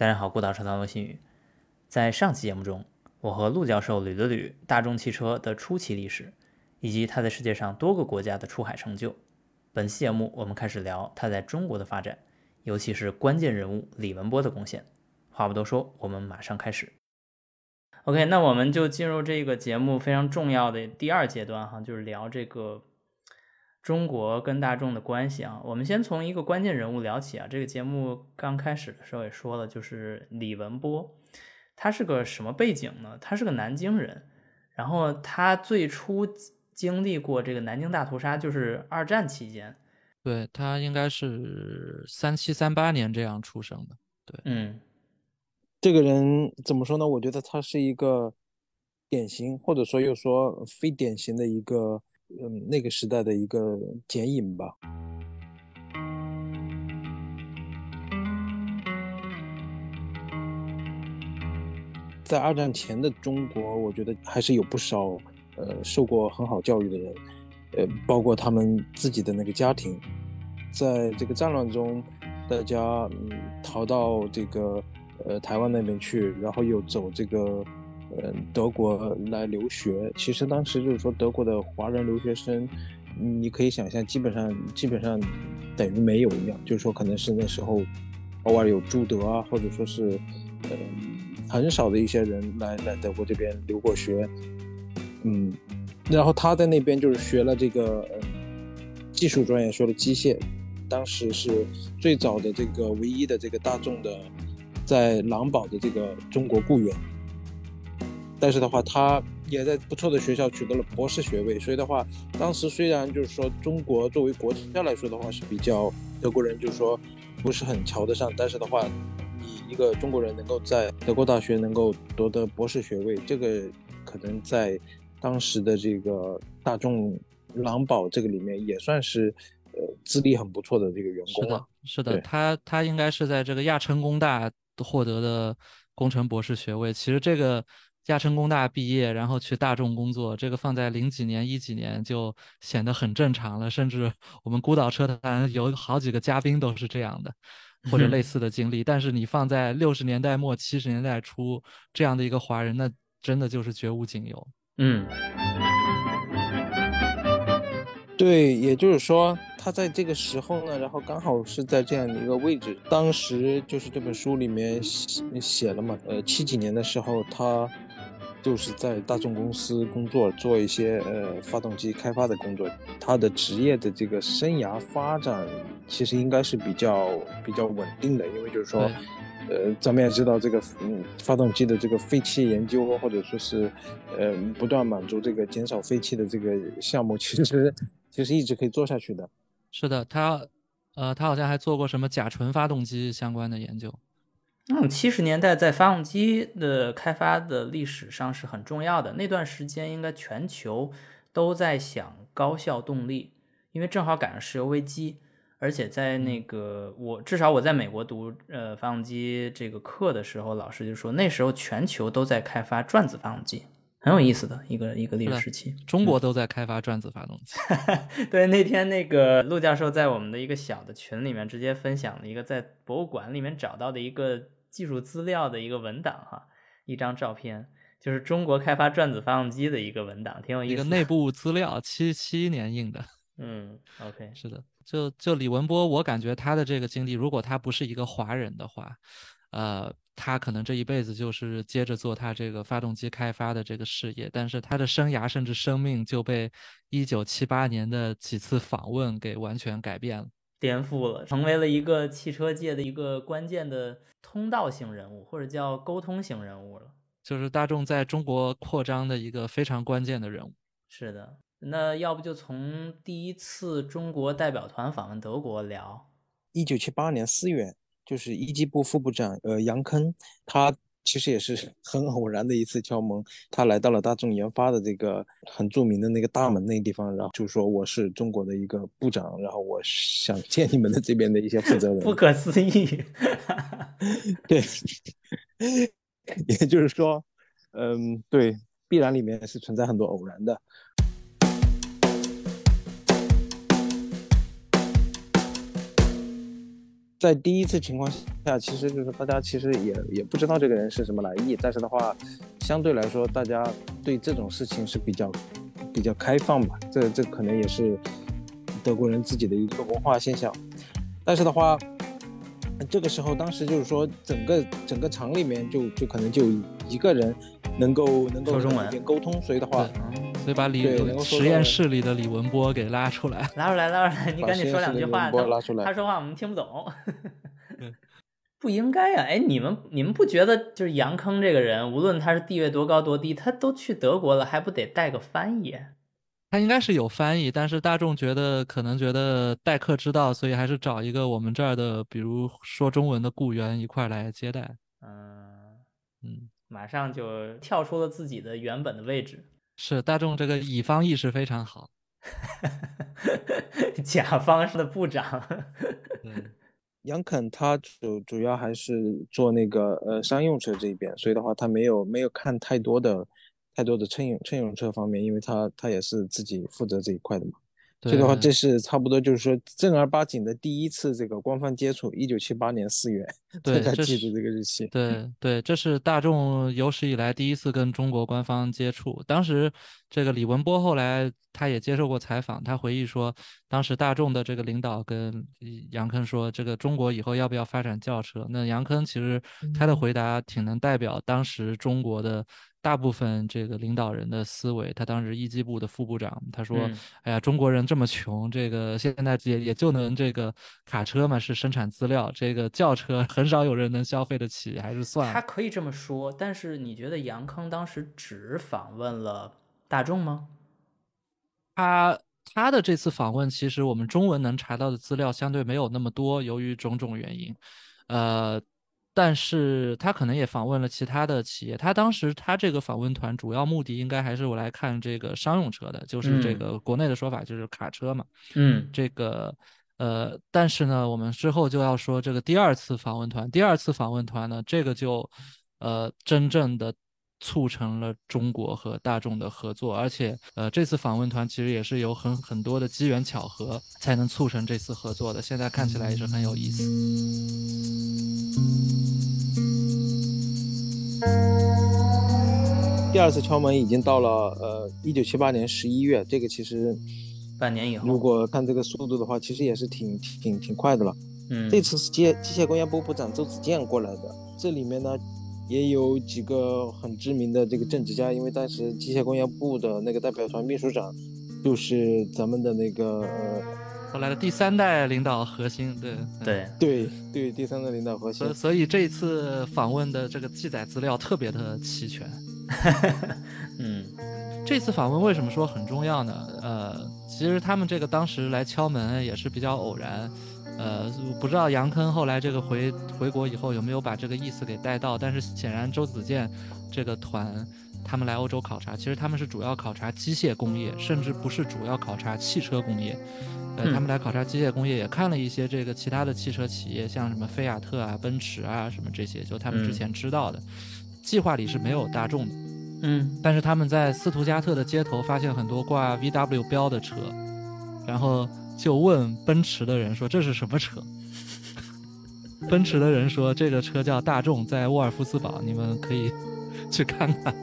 大家好，孤岛车谈微信语。在上期节目中，我和陆教授捋了捋大众汽车的初期历史，以及它在世界上多个国家的出海成就。本期节目我们开始聊它在中国的发展，尤其是关键人物李文波的贡献。话不多说，我们马上开始。OK，那我们就进入这个节目非常重要的第二阶段哈，就是聊这个中国跟大众的关系啊。我们先从一个关键人物聊起啊。这个节目刚开始的时候也说了，就是李文波，他是个什么背景呢？他是个南京人，然后他最初经历过这个南京大屠杀，就是二战期间。对他应该是三七三八年这样出生的。对，嗯。这个人怎么说呢？我觉得他是一个典型，或者说又说非典型的一个，嗯，那个时代的一个剪影吧。在二战前的中国，我觉得还是有不少，呃，受过很好教育的人，呃，包括他们自己的那个家庭，在这个战乱中，大家嗯逃到这个。呃，台湾那边去，然后又走这个，嗯，德国来留学。其实当时就是说，德国的华人留学生，你可以想象，基本上基本上等于没有一样。就是说，可能是那时候偶尔有朱德啊，或者说是呃很少的一些人来来德国这边留过学。嗯，然后他在那边就是学了这个技术专业，学了机械。当时是最早的这个唯一的这个大众的。在狼堡的这个中国雇员，但是的话，他也在不错的学校取得了博士学位。所以的话，当时虽然就是说中国作为国家来说的话是比较德国人就是说不是很瞧得上，但是的话，你一个中国人能够在德国大学能够夺得博士学位，这个可能在当时的这个大众狼堡这个里面也算是呃资历很不错的这个员工了。是的，他他应该是在这个亚琛工大。获得的工程博士学位，其实这个亚琛工大毕业，然后去大众工作，这个放在零几年、一几年就显得很正常了。甚至我们孤岛车坛有好几个嘉宾都是这样的，或者类 似的经历。但是你放在六十年代末、七十年代初这样的一个华人，那真的就是绝无仅有。嗯。对，也就是说，他在这个时候呢，然后刚好是在这样的一个位置。当时就是这本书里面写写了嘛，呃，七几年的时候，他就是在大众公司工作，做一些呃发动机开发的工作。他的职业的这个生涯发展其实应该是比较比较稳定的，因为就是说，呃，咱们也知道这个嗯发动机的这个废气研究，或者说是呃不断满足这个减少废气的这个项目，其实。其实一直可以做下去的，是的，他，呃，他好像还做过什么甲醇发动机相关的研究。嗯，七十年代在发动机的开发的历史上是很重要的。那段时间应该全球都在想高效动力，因为正好赶上石油危机，而且在那个我至少我在美国读呃发动机这个课的时候，老师就说那时候全球都在开发转子发动机。很有意思的一个一个历史时期，中国都在开发转子发动机。对，那天那个陆教授在我们的一个小的群里面直接分享了一个在博物馆里面找到的一个技术资料的一个文档哈，一张照片，就是中国开发转子发动机的一个文档，挺有意思。一个内部资料，七七年印的。嗯，OK，是的，就就李文波，我感觉他的这个经历，如果他不是一个华人的话。呃，他可能这一辈子就是接着做他这个发动机开发的这个事业，但是他的生涯甚至生命就被一九七八年的几次访问给完全改变了，颠覆了，成为了一个汽车界的一个关键的通道型人物，或者叫沟通型人物了，就是大众在中国扩张的一个非常关键的人物。是的，那要不就从第一次中国代表团访问德国聊，一九七八年四月。就是一机部副部长，呃，杨铿，他其实也是 很偶然的一次敲门，他来到了大众研发的这个很著名的那个大门那个地方，然后就说我是中国的一个部长，然后我想见你们的这边的一些负责人。不可思议，对，也就是说，嗯，对，必然里面是存在很多偶然的。在第一次情况下，其实就是大家其实也也不知道这个人是什么来意，但是的话，相对来说，大家对这种事情是比较比较开放吧。这这可能也是德国人自己的一个文化现象。但是的话，这个时候当时就是说，整个整个厂里面就就可能就一个人能够能够沟通，所以的话，嗯所以把李实验室里的李文波给拉出来。拉出来，拉出来，你赶紧说两句话。他拉出来他说话我们听不懂对。不应该呀、哎，你们你们不觉得就是杨坑这个人，无论他是地位多高多低，他都去德国了，还不得带个翻译？他应该是有翻译，但是大众觉得可能觉得待客之道，所以还是找一个我们这儿的，比如说中文的雇员一块来接待。嗯，嗯，马上就跳出了自己的原本的位置。是大众这个乙方意识非常好。甲方的部长，嗯，杨肯他主主要还是做那个呃商用车这一边，所以的话他没有没有看太多的太多的乘用乘用车方面，因为他他也是自己负责这一块的嘛。所以的话，这是差不多就是说正儿八经的第一次这个官方接触，一九七八年四月，对大家记住这个日期。对对，这是大众有史以来第一次跟中国官方接触。当时这个李文波后来他也接受过采访，他回忆说，当时大众的这个领导跟杨铿说，这个中国以后要不要发展轿车？那杨铿其实他的回答挺能代表当时中国的大部分这个领导人的思维。他当时一机部的副部长，他说：“嗯哎呀，中国人这么穷，这个现在也也就能这个卡车嘛是生产资料，这个轿车很少有人能消费得起，还是算了。他可以这么说，但是你觉得杨康当时只访问了大众吗？他他的这次访问，其实我们中文能查到的资料相对没有那么多，由于种种原因，呃，但是他可能也访问了其他的企业。他当时他这个访问团主要目的应该还是我来看这个商用车的，就是这嗯个国内的说法就是卡车嘛。嗯这个呃，但是呢，我们之后就要说这个第二次访问团，第二次访问团呢，这个就呃真正的促成了中国和大众的合作，而且呃这次访问团其实也是有很很多的机缘巧合才能促成这次合作的，现在看起来也是很有意思。第二次敲门已经到了呃一九七八年十一月，这个其实半年以后如果看这个速度的话，其实也是挺挺挺快的了。嗯，这次是机机械工业部部长周子健过来的，这里面呢也有几个很知名的这个政治家，因为当时机械工业部的那个代表团秘书长就是咱们的那个呃后来的第三代领导核心，对嗯对，对对第三代领导核心所以，所以这一次访问的这个记载资料特别的齐全。嗯这次访问为什么说很重要呢？呃，其实他们这个当时来敲门也是比较偶然，呃，不知道杨坑后来这个回回国以后有没有把这个意思给带到，但是显然周子健这个团他们来欧洲考察，其实他们是主要考察机械工业，甚至不是主要考察汽车工业。呃，他们来考察机械工业，也看了一些这个其他的汽车企业，像什么菲亚特啊、奔驰啊什么这些，就他们之嗯前知道的。计划里是没有大众的，嗯但是他们在斯图加特的街头发现很多挂 VW 标的车，然后就问奔驰的人说这是什么车？奔驰的人说这个车叫大众，在沃尔夫斯堡，你们可以 去看看。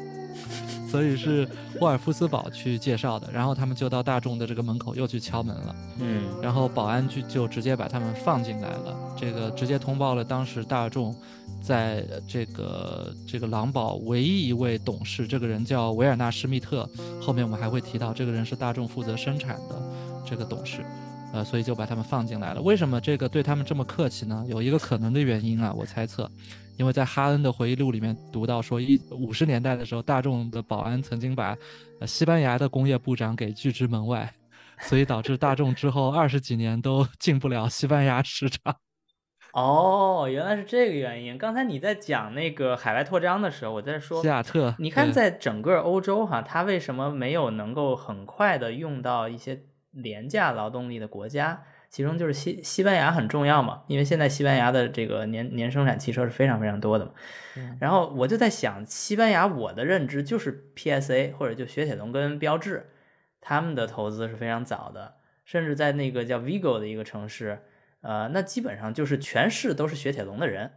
所以是沃尔夫斯堡去介绍的，然后他们就到大众的这个门口又去敲门了。嗯然后保安就就直接把他们放进来了，这个直接通报了当时大众在这个这个狼堡唯一一位董事，这个人叫维尔纳施密特，后面我们还会提到，这个人是大众负责生产的这个董事，呃，所以就把他们放进来了。为什么这个对他们这么客气呢？有一个可能的原因啊，我猜测，因为在哈恩的回忆录里面读到说，一五十年代的时候，大众的保安曾经把呃西班牙的工业部长给拒之门外。所以导致大众之后二十几年都进不了西班牙市场。哦，原来是这个原因。刚才你在讲那个海外扩张的时候，我在说西雅特，你看，在整个欧洲哈，它为什么没有能够很快的用到一些廉价劳动力的国家？其中就是西西班牙很重要嘛，因为现在西班牙的这个年年生产汽车是非常非常多的嘛。嗯然后我就在想，西班牙我的认知就是 PSA 或者就雪铁龙跟标致，他们的投资是非常早的，甚至在那个叫 Vigo 的一个城市，呃，那基本上就是全市都是雪铁龙的人。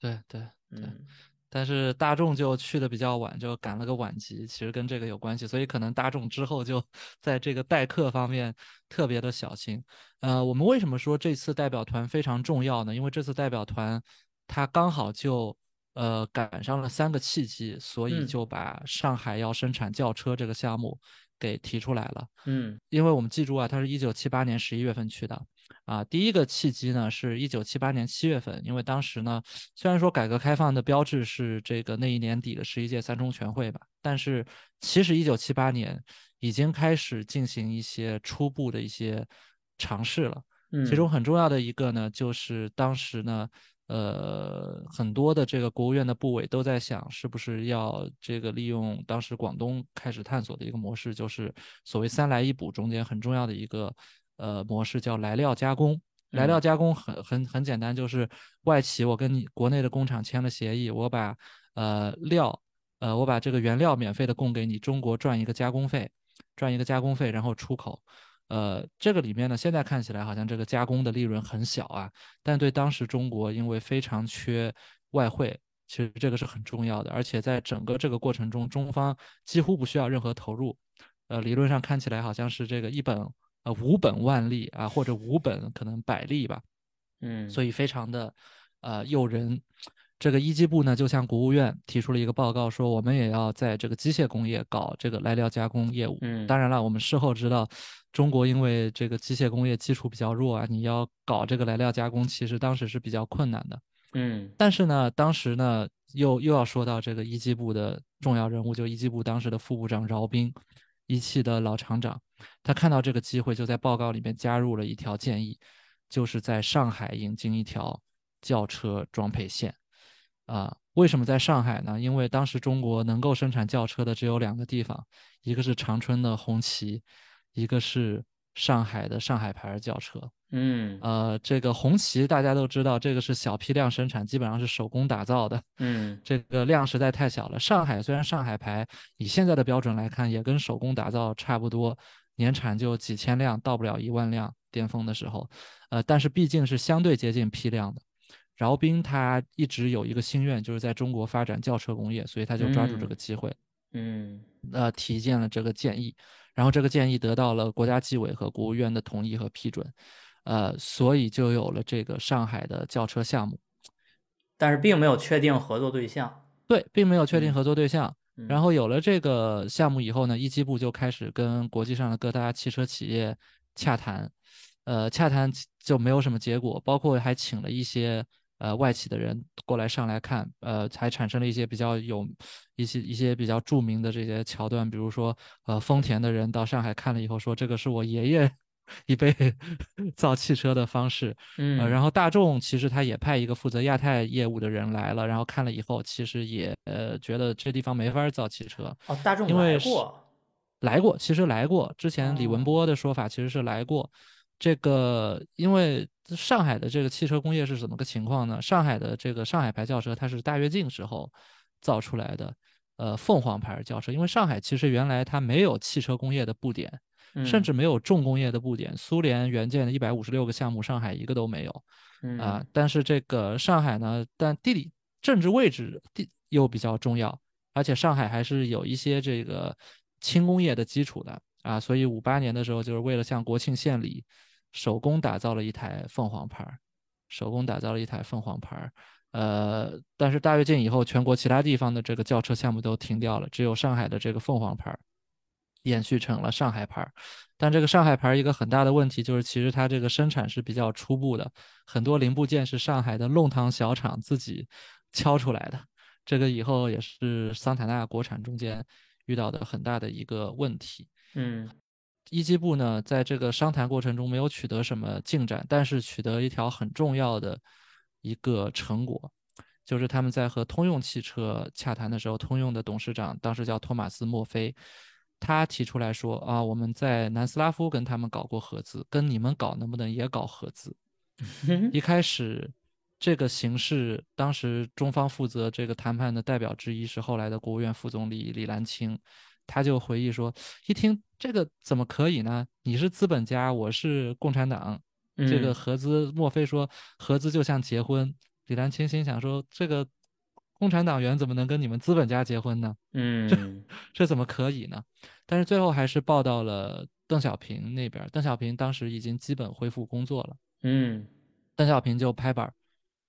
对对对，嗯但是大众就去的比较晚，就赶了个晚集，其实跟这个有关系，所以可能大众之后就 在这个待客方面特别的小心。呃，我们为什么说这次代表团非常重要呢？因为这次代表团它刚好就呃赶上了三个契机，所以嗯就把上海要生产轿车这个项目给提出来了。嗯因为我们记住啊，他是一九七八年十一月份去的，啊，第一个契机呢是一九七八年七月份，因为当时呢，虽然说改革开放的标志是这个那一年底的十一届三中全会吧，但是其实一九七八年已经开始进行一些初步的一些尝试了。嗯，其中很重要的一个呢，就是当时呢，呃，很多的这个国务院的部委都在想，是不是要这个利用当时广东开始探索的一个模式，就是所谓三来一补中间很重要的一个呃模式，叫来料加工。来料嗯加工很很很简单，就是外企我跟你国内的工厂签了协议，我把呃料呃我把这个原料免费的供给你，中国赚一个加工费，赚一个加工费，然后出口。呃，这个里面呢，现在看起来好像这个加工的利润很小啊，但对当时中国因为非常缺外汇，其实这个是很重要的，而且在整个这个过程中，中方几乎不需要任何投入，呃，理论上看起来好像是这个一本呃五本万利啊，或者五本可能百利吧，嗯，所以非常的呃诱人。这个一机部呢，就向国务院提出了一个报告，说我们也要在这个机械工业搞这个来料加工业务。嗯当然了，我们事后知道，中国因为这个机械工业基础比较弱啊，你要搞这个来料加工，其实当时是比较困难的。嗯但是呢，当时呢，又又要说到这个一机部的重要人物，就一机部当时的副部长饶斌，一汽的老厂长，他看到这个机会，就在报告里面加入了一条建议，就是在上海引进一条轿车装配线。啊，为什么在上海呢？因为当时中国能够生产轿车的只有两个地方，一个是长春的红旗，一个是上海的上海牌轿车。嗯呃，这个红旗大家都知道，这个是小批量生产，基本上是手工打造的，嗯 这个量实在太小了。上海虽然上海牌以现在的标准来看，也跟手工打造差不多，年产就几千辆，到不了一万辆，巅峰的时候，呃，但是毕竟是相对接近批量的。饶斌他一直有一个心愿，就是在中国发展轿车工业，所以他就抓住这个机会，嗯呃，提建了这个建议，然后这个建议得到了国家纪委和国务院的同意和批准，呃，所以就有了这个上海的轿车项目。但是并没有确定合作对象。对，并没有确定嗯合作对象。然后后有了这个项目以后呢，一机部就开始跟国际上的各大汽车企业洽谈，呃，洽谈就没有什么结果，包括还请了一些呃外企的人过来上来看，呃，才产生了一些比较有一些一些比较著名的这些桥段，比如说呃丰田的人到上海看了以后说，这个是我爷爷一辈 造汽车的方式，嗯，呃，然后后大众其实他也派一个负责亚太业务的人来了，然后看了以后，其实也呃觉得这地方没法造汽车，哦，大众来过。来过，其实来过。之前李文哦波的说法其实是来过。这个因为上海的这个汽车工业是怎么个情况呢？上海的这个上海牌轿车，它是大跃进时候造出来的，呃，凤凰牌轿车。因为上海其实原来它没有汽车工业的布点，甚嗯至没有重工业的布点。苏联援建的一百五十六个项目，上海一个都没有。啊、嗯但是这个上海呢，但地理政治位置地又比较重要，而且上海还是有一些这个轻工业的基础的啊，所以五八年的时候，就是为了向国庆献礼，手工打造了一台凤凰牌儿，手工打造了一台凤凰牌儿。呃，但是大跃进以后，全国其他地方的这个轿车项目都停掉了，只有上海的这个凤凰牌儿延续成了上海牌儿。但这个上海牌儿一个很大的问题就是，其实它这个生产是比较初步的，很多零部件是上海的弄堂小厂自己敲出来的。这个以后也是桑塔纳国产中间遇到的很大的一个问题。嗯一机部呢，在这个商谈过程中没有取得什么进展，但是取得一条很重要的一个成果，就是他们在和通用汽车洽谈的时候，通用的董事长当时叫托马斯·墨菲，他提出来说啊，我们在南斯拉夫跟他们搞过合资，跟你们搞能不能也搞合资？一开始，这个形式，当时中方负责这个谈判的代表之一是后来的国务院副总理李岚清，他就回忆说，一听这个怎么可以呢？你是资本家，我是共产党，这个嗯合资，莫非说合资就像结婚？李兰清心想说，这个共产党员怎么能跟你们资本家结婚呢？嗯这怎么可以呢？但是最后还是报到了邓小平那边。邓小平当时已经基本恢复工作了，嗯邓小平就拍板儿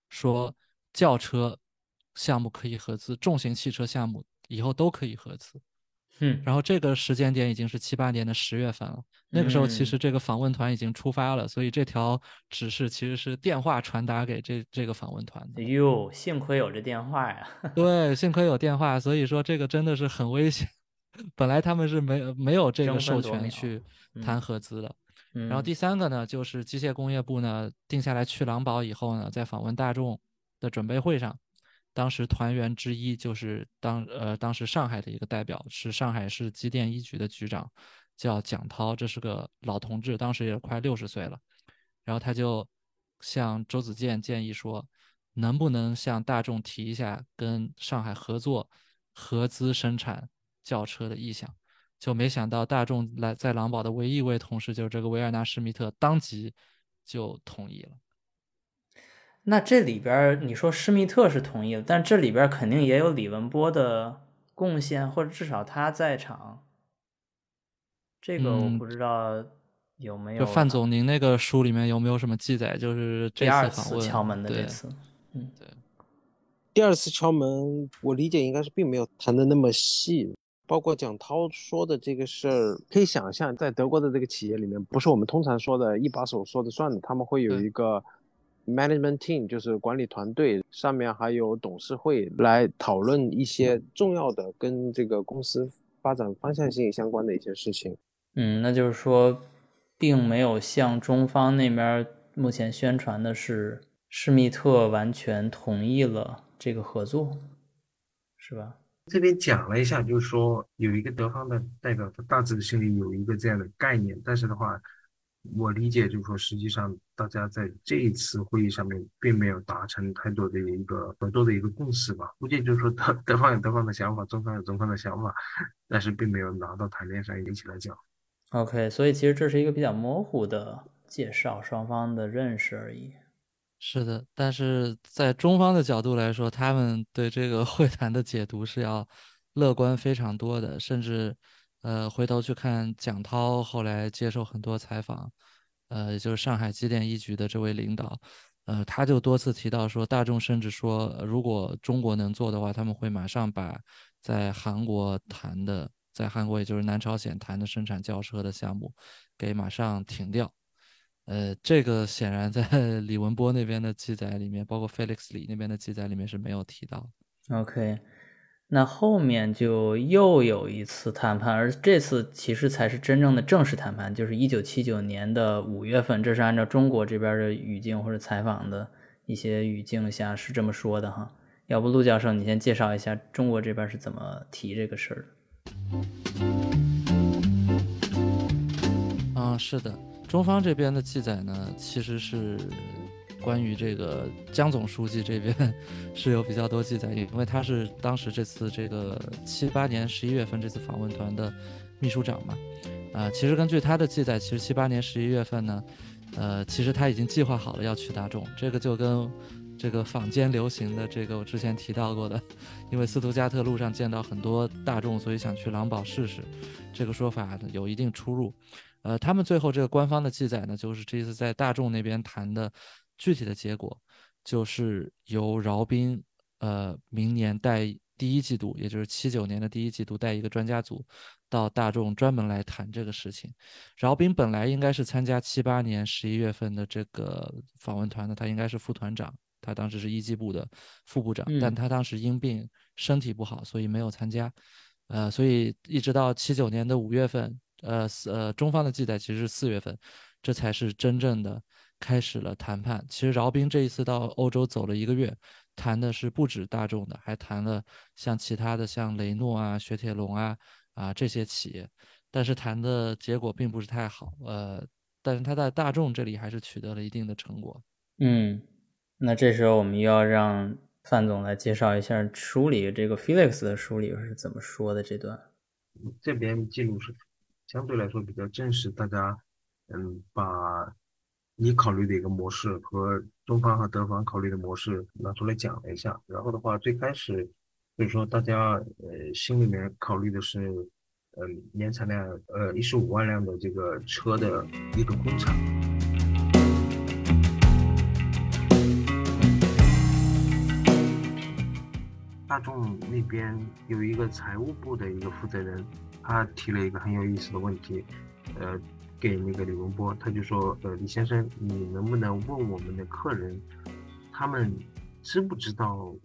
说，轿车项目可以合资，重型汽车项目以后都可以合资。嗯，然后这个时间点已经是七八年的十月份了，那个时候其实嗯这个访问团已经出发了，所以这条指示其实是电话传达给这这个访问团的。哟，幸亏有这电话呀。对，幸亏有电话，所以说这个真的是很危险。本来他们是没没有这个授权去嗯谈合资的。然后嗯第三个呢，就是机械工业部呢定下来去狼堡以后呢，在访问大众的准备会上，当时团员之一就是当呃当时上海的一个代表，是上海市机电一局的局长，叫蒋涛，这是个老同志，当时也快六十岁了。然后他就向周子健建议说，能不能向大众提一下跟上海合作合资生产轿车的意向？就没想到大众来在狼堡的唯一一位同事就是这个维尔纳施密特，当即就同意了。那这里边儿你说施密特是同意了，但这里边儿肯定也有李文波的贡献，或者至少他在场。这个我嗯不知道有没有就范总，您那个书里面有没有什么记载？就是这第二次敲门的这次，嗯对第二次敲门，我理解应该是并没有谈的那么细，包括蒋涛说的这个事儿，可以想象，在德国的这个企业里面，不是我们通常说的一把手说的算的，他们会有一个 management team，就是管理团队，上面还有董事会来讨论一些重要的跟这个公司发展方向性相关的一些事情。嗯，那就是说，并没有像中方那边儿目前宣传的是施密特完全同意了这个合作，是吧？这边讲了一下，就是说有一个德方的代表，他大致心里有一个这样的概念，但是的话，我理解就是说，实际上大家在这一次会议上面并没有达成太多的一个合作的一个共识吧。估计就是说德德方有德方的想法，中方有中方的想法，但是并没有拿到台面上一起来讲。OK，所以其实这是一个比较模糊的介绍双方的认识而已。是的，但是在中方的角度来说，他们对这个会谈的解读是要乐观非常多的，甚至呃回头去看蒋涛后来接受很多采访，呃，也就是上海机电一局的这位领导，呃，他就多次提到说，大众甚至说，如果中国能做的话，他们会马上把在韩国谈的，在韩国也就是南朝鲜谈的生产轿车的项目给马上停掉。呃，这个显然在 李文波那边的记载里面，包括 Felix 李那边的记载里面是没有提到。OK，那后面就又有一次谈判，而这次其实才是真正的正式谈判，就是一九七九年的五月份，这是按照中国这边的语境或者采访的一些语境下是这么说的哈。要不陆教授，你先介绍一下中国这边是怎么提这个事儿的？啊、是的，中方这边的记载呢，其实是关于这个江总书记这边 是有比较多记载，因为他是当时这次这个七八年十一月份这次访问团的秘书长嘛。啊、其实根据他的记载，其实七八年十一月份呢，呃，其实他已经计划好了要去大众，这个就跟这个坊间流行的这个我之前提到过的，因为斯图加特路上见到很多大众，所以想去狼堡试试，这个说法有一定出入。呃，他们最后这个官方的记载呢，就是这次在大众那边谈的具体的结果，就是由饶斌呃明年带第一季度，也就是七九年的第一季度带一个专家组到大众专门来谈这个事情。饶斌本来应该是参加七八年十一月份的这个访问团的，他应该是副团长，他当时是一机部的副部长，但嗯他当时因病身体不好，所以没有参加。呃，所以一直到七九年的五月份，呃四呃，中方的记载其实是四月份，这才是真正的开始了谈判。其实饶斌这一次到欧洲走了一个月，谈的是不止大众的，还谈了像其他的像雷诺啊、雪铁龙啊啊这些企业，但是谈的结果并不是太好。呃，但是他在大众这里还是取得了一定的成果。嗯，那这时候我们又要让范总来介绍一下书里这个 Felix 的书里是怎么说的这段。这边记录是相对来说比较正式，大家嗯把你考虑的一个模式和中方和德方考虑的模式拿出来讲了一下。然后的话，最开始就是说大家呃心里面考虑的是，呃年产量呃一十五万辆的这个车的一个工厂。大众那边有一个财务部的一个负责人，他提了一个很有意思的问题，呃，给那个李文波，他就说，呃，李先生，你能不能问我们的客人，他们知不知道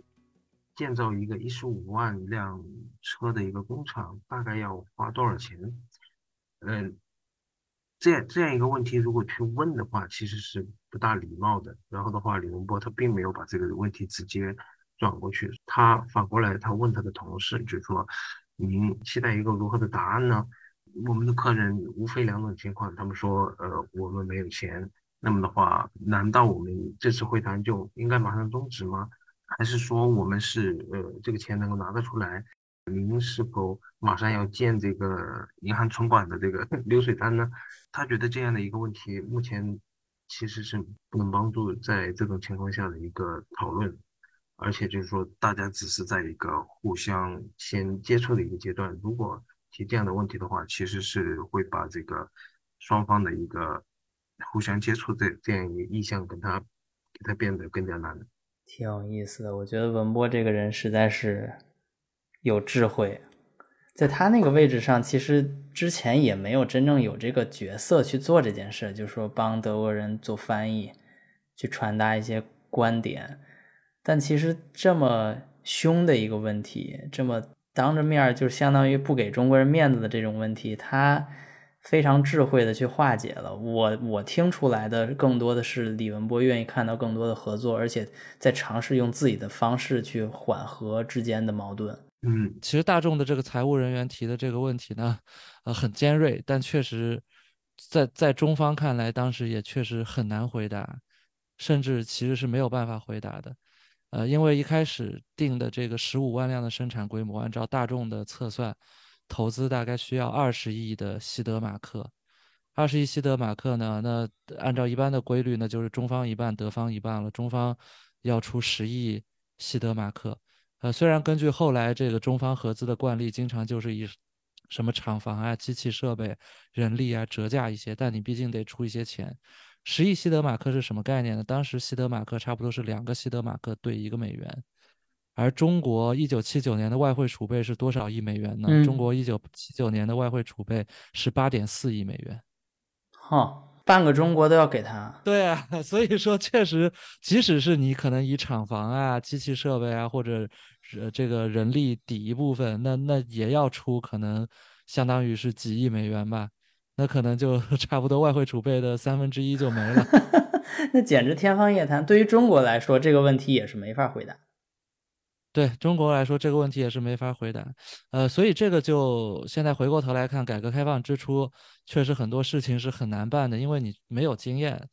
建造一个一十五万辆车的一个工厂大概要花多少钱？嗯，这样这样一个问题，如果去问的话，其实是不大礼貌的。然后的话，李文波他并没有把这个问题直接。转过去，他反过来，他问他的同事，就说，您期待一个如何的答案呢？我们的客人无非两种情况，他们说，呃，我们没有钱。那么的话，难道我们这次会谈就应该马上终止吗？还是说我们是，呃，这个钱能够拿得出来？您是否马上要建这个银行存款的这个 流水单呢？他觉得这样的一个问题，目前其实是不能帮助在这种情况下的一个讨论。而且就是说，大家只是在一个互相先接触的一个阶段。如果提这样的问题的话，其实是会把这个双方的一个互相接触的这样一个意向，跟他给他变得更加难。挺有意思的，我觉得文波这个人实在是有智慧，在他那个位置上，其实之前也没有真正有这个角色去做这件事，就是说帮德国人做翻译，去传达一些观点。但其实这么凶的一个问题，这么当着面就相当于不给中国人面子的这种问题，他非常智慧的去化解了。我我听出来的更多的是李文波愿意看到更多的合作，而且在尝试用自己的方式去缓和之间的矛盾。嗯，其实大众的这个财务人员提的这个问题呢，呃，很尖锐，但确实，在在中方看来，当时也确实很难回答，甚至其实是没有办法回答的。呃，因为一开始定的这个十五万辆的生产规模，按照大众的测算，投资大概需要二十亿的西德马克。二十亿西德马克呢，那按照一般的规律，那就是中方一半，德方一半了。中方要出十亿西德马克。呃，虽然根据后来这个中方合资的惯例，经常就是以什么厂房啊、机器设备、人力啊折价一些，但你毕竟得出一些钱。十亿西德马克是什么概念呢？当时西德马克差不多是两个西德马克兑一个美元，而中国一九七九年的外汇储备是多少亿美元呢？中国一九七九年的外汇储备是八点四亿美元，哈，半个中国都要给他。对啊，所以说确实，即使是你可能以厂房啊、机器设备啊，或者呃这个人力抵一部分，那那也要出可能相当于是几亿美元吧。那可能就 差不多外汇储备的三分之一就没了，那简直天方夜谭。对于中国来说，这个问题也是没法回答。对中国来说，这个问题也是没法回答。呃，所以这个就现在回过头来看，改革开放之初，确实很多事情是很难办的，因为你没有经验。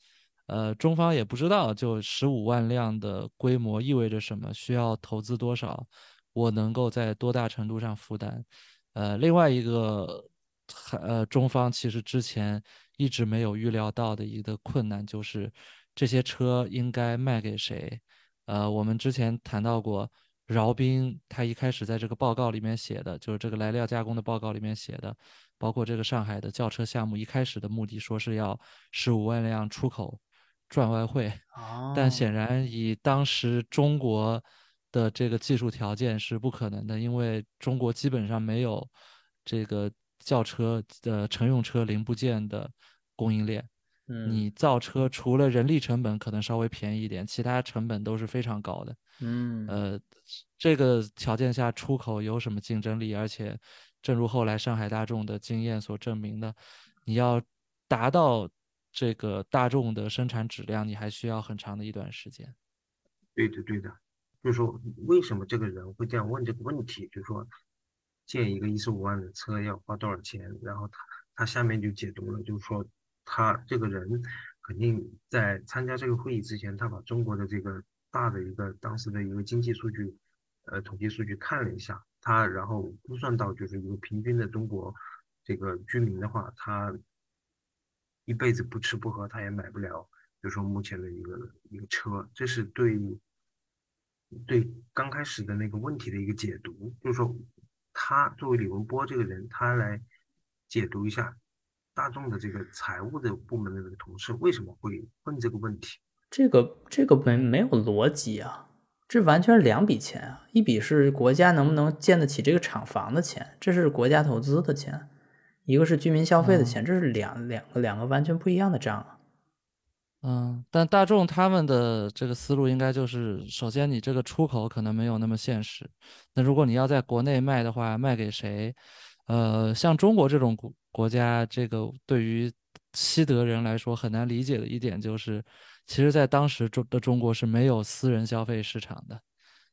呃，中方也不知道，就十五万辆的规模意味着什么，需要投资多少，我能够在多大程度上负担。呃，另外一个。呃，中方其实之前一直没有预料到的一个困难就是，这些车应该卖给谁？呃，我们之前谈到过，饶斌他一开始在这个报告里面写的，就是这个来料加工的报告里面写的，包括这个上海的轿车项目，一开始的目的说是要十五万辆出口赚外汇，但显然以当时中国的这个技术条件是不可能的，因为中国基本上没有这个。轿车的乘用车零部件的供应链，嗯，你造车除了人力成本可能稍微便宜一点，其他成本都是非常高的。嗯，呃，这个条件下出口有什么竞争力？而且，正如后来上海大众的经验所证明的，你要达到这个大众的生产质量，你还需要很长的一段时间。对的，对的，就是说为什么这个人会这样问这个问题？就是说。建一个一十五万的车要花多少钱？然后他他下面就解读了，就是说他这个人肯定在参加这个会议之前，他把中国的这个大的一个当时的一个经济数据，呃，统计数据看了一下，他然后估算到就是一个平均的中国这个居民的话，他一辈子不吃不喝他也买不了就是说目前的一个一个车，这是对对刚开始的那个问题的一个解读，就是说他作为李文波这个人，他来解读一下大众的这个财务的部门的那个同事为什么会问这个问题。这个这个没没有逻辑啊，这完全是两笔钱啊，一笔是国家能不能建得起这个厂房的钱，这是国家投资的钱，一个是居民消费的钱，这是两两个两个完全不一样的账啊。嗯，但大众他们的这个思路应该就是，首先你这个出口可能没有那么现实。那如果你要在国内卖的话，卖给谁？呃，像中国这种国国家，这个对于西德人来说很难理解的一点就是，其实在当时中的中国是没有私人消费市场的，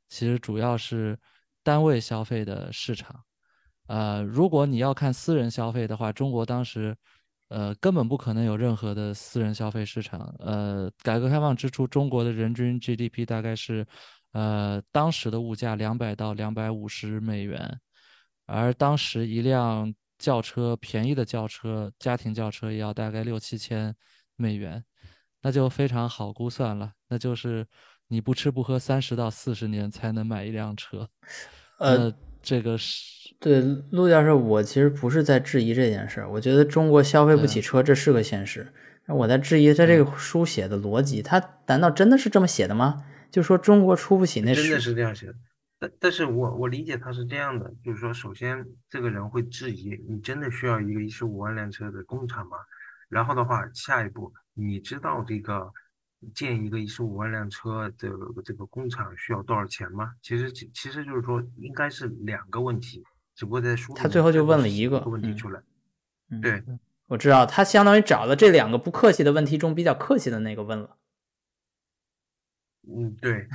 其实主要是单位消费的市场。呃，如果你要看私人消费的话，中国当时。呃，根本不可能有任何的私人消费市场。呃，改革开放之初，中国的人均 GDP 大概是，呃，当时的物价两百到两百五十美元，而当时一辆轿车，便宜的轿车，家庭轿车也要大概六七千美元，那就非常好估算了，那就是你不吃不喝三十到四十年才能买一辆车。呃。这个是对陆教授，我其实不是在质疑这件事儿。我觉得中国消费不起车，这是个现实。那我在质疑他这个书写的逻辑，他难道真的是这么写的吗？就说中国出不起那真的是这样写的。但但是我我理解他是这样的，就是说，首先这个人会质疑你真的需要一个一十五万辆车的工厂吗？然后的话，下一步你知道这个。建一个一十五万辆车的这个工厂需要多少钱吗？其实其其实就是说应该是两个问题，只不过在书他最后就问了一个问题出来。对，我知道他相当于找了这两个不客气的问题中比较客气的那个问了。嗯，对。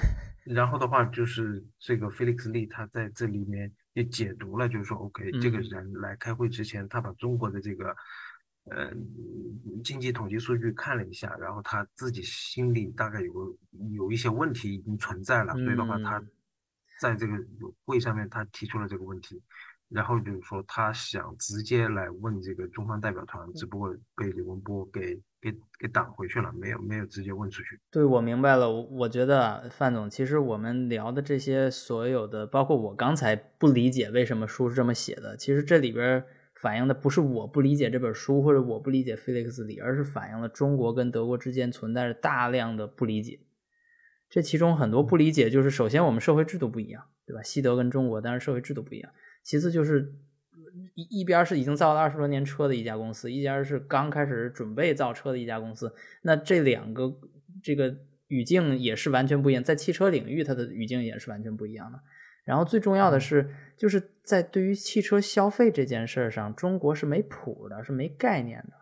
然后的话就是这个 Felix Lee 他在这里面也解读了，就是说 OK，这个人来开会之前，他把中国的这个。呃，经济统计数据看了一下，然后他自己心里大概有个有一些问题已经存在了，所以的话，他在这个会上面他提出了这个问题，然后就是说他想直接来问这个中方代表团，只不过被李文波给给给挡回去了，没有没有直接问出去。对，我明白了，我我觉得范总，其实我们聊的这些所有的，包括我刚才不理解为什么书是这么写的，其实这里边。反映的不是我不理解这本书，或者我不理解菲利克斯里，而是反映了中国跟德国之间存在着大量的不理解。这其中很多不理解，就是首先我们社会制度不一样，对吧？西德跟中国当然社会制度不一样。其次就是一一边是已经造了二十多年车的一家公司，一家是刚开始准备造车的一家公司。那这两个这个语境也是完全不一样，在汽车领域它的语境也是完全不一样的。然后最重要的是，就是在对于汽车消费这件事上，中国是没谱的，是没概念的。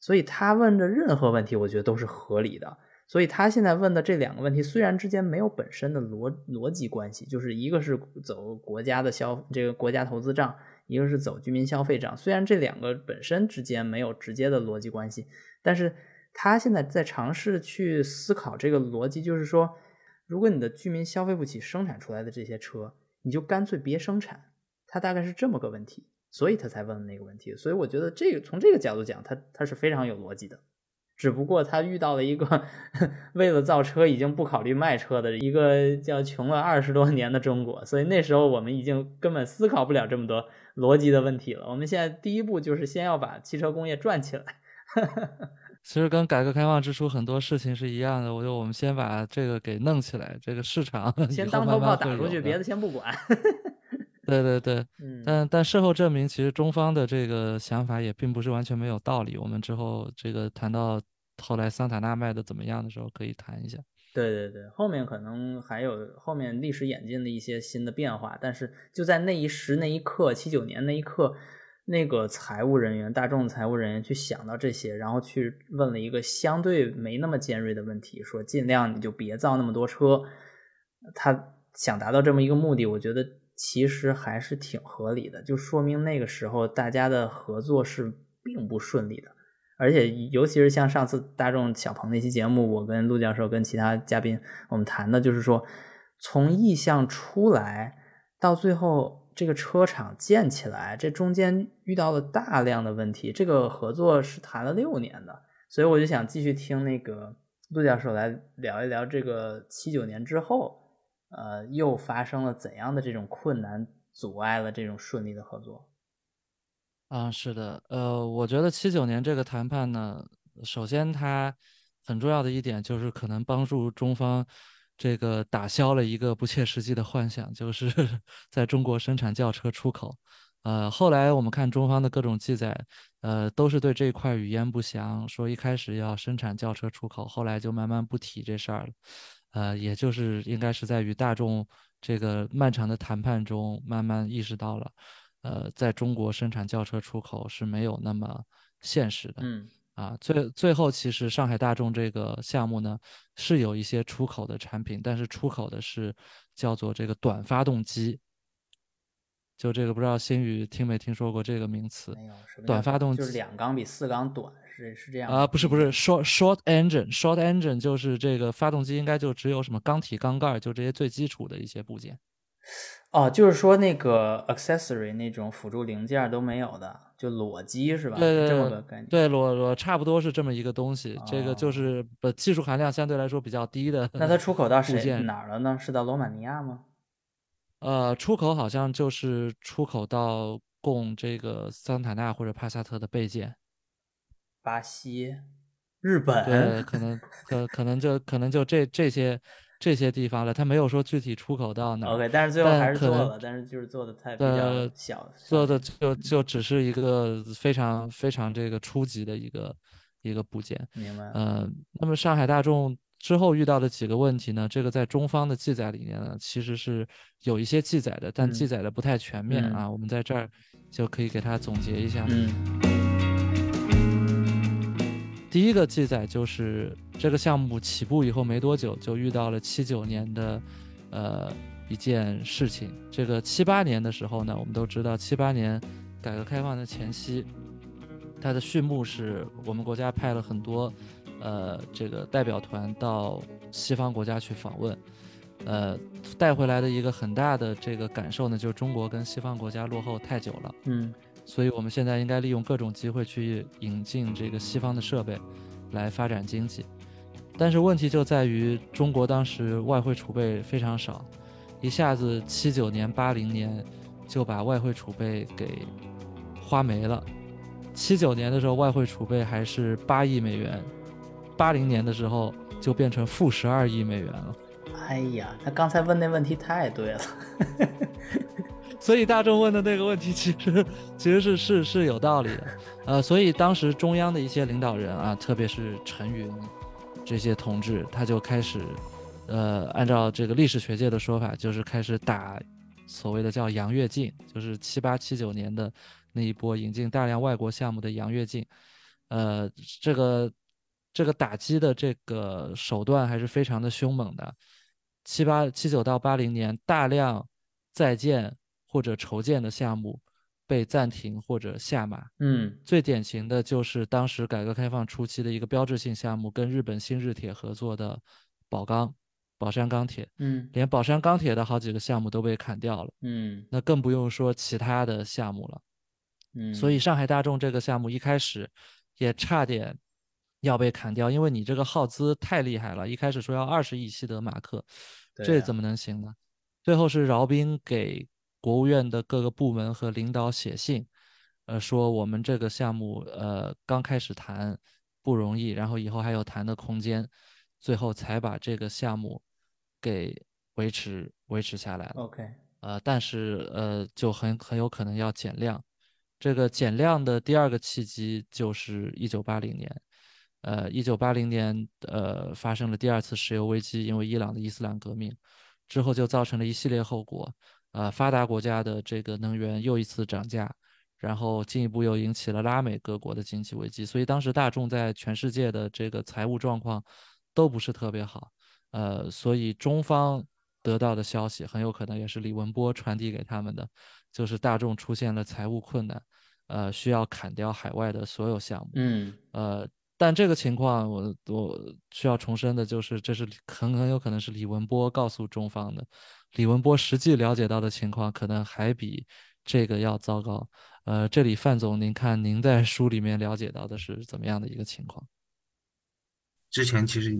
所以他问的任何问题，我觉得都是合理的。所以他现在问的这两个问题，虽然之间没有本身的逻逻辑关系，就是一个是走国家的消这个国家投资账，一个是走居民消费账。虽然这两个本身之间没有直接的逻辑关系，但是他现在在尝试去思考这个逻辑，就是说。如果你的居民消费不起生产出来的这些车，你就干脆别生产。他大概是这么个问题，所以他才问的那个问题。所以我觉得这个从这个角度讲，他他是非常有逻辑的。只不过他遇到了一个 为了造车已经不考虑卖车的一个叫穷了二十多年的中国，所以那时候我们已经根本思考不了这么多逻辑的问题了。我们现在第一步就是先要把汽车工业转起来。其实跟改革开放之初很多事情是一样的，我就我们先把这个给弄起来，这个市场 先当头炮打出去，别的先不管。对对对，但但事后证明，其实中方的这个想法也并不是完全没有道理。我们之后这个谈到后来桑塔纳卖的怎么样的时候，可以谈一下。对对对，后面可能还有后面历史演进的一些新的变化，但是就在那一时那一刻，七九年那一刻。那个财务人员，大众财务人员去想到这些，然后去问了一个相对没那么尖锐的问题，说尽量你就别造那么多车。他想达到这么一个目的，我觉得其实还是挺合理的，就说明那个时候大家的合作是并不顺利的。而且尤其是像上次大众小鹏那期节目，我跟陆教授跟其他嘉宾我们谈的就是说，从意向出来到最后。这个车厂建起来，这中间遇到了大量的问题。这个合作是谈了六年的，所以我就想继续听那个陆教授来聊一聊这个七九年之后，呃，又发生了怎样的这种困难，阻碍了这种顺利的合作？啊，是的，呃，我觉得七九年这个谈判呢，首先它很重要的一点就是可能帮助中方这个打消了一个不切实际的幻想，就是 在中国生产轿车出口。呃，后来我们看中方的各种记载，呃，都是对这一块语焉不详，说一开始要生产轿车出口，后来就慢慢不提这事儿了。呃，也就是应该是在与大众这个漫长的谈判中，慢慢意识到了，呃，在中国生产轿车出口是没有那么现实的。嗯，啊，最最后其实上海大众这个项目呢，是有一些出口的产品，但是出口的是叫做这个短发动机。就这个不知道新宇听没听说过这个名词？没有，短发动机就是两缸比四缸短，是是这样啊？不是不是，short short engine，short engine 就是这个发动机应该就只有什么缸体、缸盖，就这些最基础的一些部件。哦，就是说那个 accessory 那种辅助零件都没有的，就裸机是吧？对这么个概念。对裸裸差不多是这么一个东西，这个就是呃技术含量相对来说比较低的。那它出口到 谁件哪儿了呢？是到罗马尼亚吗？呃，出口好像就是出口到供这个桑塔纳或者帕萨特的备件。巴西、日本，对，可能可可能就可能就这这些这些地方了，他没有说具体出口到哪。OK，但是最后还是做了，但是就是做的太比较呃小，做的就就只是一个非常非常这个初级的一个一个部件。明白那么上海大众之后遇到的几个问题呢？这个在中方的记载里面呢，其实是有一些记载的，但嗯记载的不太全面嗯啊。我们在这儿就可以给它总结一下。嗯第一个记载就是这个项目起步以后没多久，就遇到了七九年的，呃一件事情。这个七八年的时候呢，我们都知道七八年改革开放的前夕，它的序幕是我们国家派了很多，呃这个代表团到西方国家去访问，呃带回来的一个很大的这个感受呢，就是中国跟西方国家落后太久了。嗯所以我们现在应该利用各种机会去引进这个西方的设备，来发展经济。但是问题就在于中国当时外汇储备非常少，一下子七九年、八零年就把外汇储备给花没了。七九年的时候外汇储备还是八亿美元，八零年的时候就变成负十二亿美元了。哎呀，他刚才问那问题太对了。所以大众问的那个问题，其实其实是是是有道理的，呃，所以当时中央的一些领导人啊，特别是陈云这些同志，他就开始，呃，按照这个历史学界的说法，就是开始打所谓的叫洋跃进，就是七八七九年的那一波引进大量外国项目的洋跃进，呃，这个这个打击的这个手段还是非常的凶猛的，七八七九到八零年大量在建或者筹建的项目被暂停或者下马。嗯最典型的就是当时改革开放初期的一个标志性项目，跟日本新日铁合作的宝钢、宝山钢铁，嗯连宝山钢铁的好几个项目都被砍掉了，嗯那更不用说其他的项目了。嗯，所以上海大众这个项目一开始也差点要被砍掉，因为你这个耗资太厉害了，一开始说要二十亿西德马克，这怎么能行呢？最后是饶斌给国务院的各个部门和领导写信，呃，说我们这个项目呃刚开始谈不容易，然后以后还有谈的空间，最后才把这个项目给维持维持下来了。OK，呃，但是呃，就很很有可能要减量。这个减量的第二个契机就是一九八零年，呃，一九八零年呃发生了第二次石油危机，因为伊朗的伊斯兰革命，之后就造成了一系列后果，呃，发达国家的这个能源又一次涨价，然后进一步又引起了拉美各国的经济危机，所以当时大众在全世界的这个财务状况都不是特别好，呃，所以中方得到的消息很有可能也是李文波传递给他们的，就是大众出现了财务困难，呃，需要砍掉海外的所有项目，嗯。呃，但这个情况我我需要重申的就是，这是很很有可能是李文波告诉中方的，李文波实际了解到的情况可能还比这个要糟糕。呃，这里范总，您看您在书里面了解到的是怎么样的一个情况？之前其实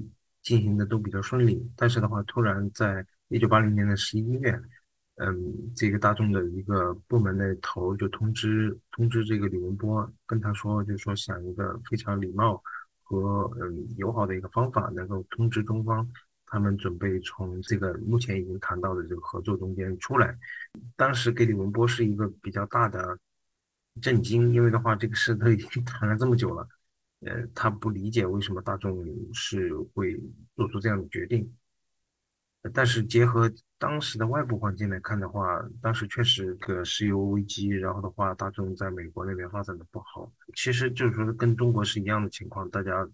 进行的都比较顺利。但是的话，突然在一九八零年的十一月，嗯，这个大众的一个部门的头就通知通知这个李文波，跟他说，就是说想一个非常礼貌和嗯友好的一个方法，能够通知中方，他们准备从这个目前已经谈到的这个合作中间出来。当时给李文波是一个比较大的震惊，因为的话，这个事都已经 谈了这么久了，呃，他不理解为什么大众是会做出这样的决定。但是结合当时的外部环境来看的话，当时确实个石油危机，然后的话，大众在美国那边发展的不好，其实就是说跟中国是一样的情况，大家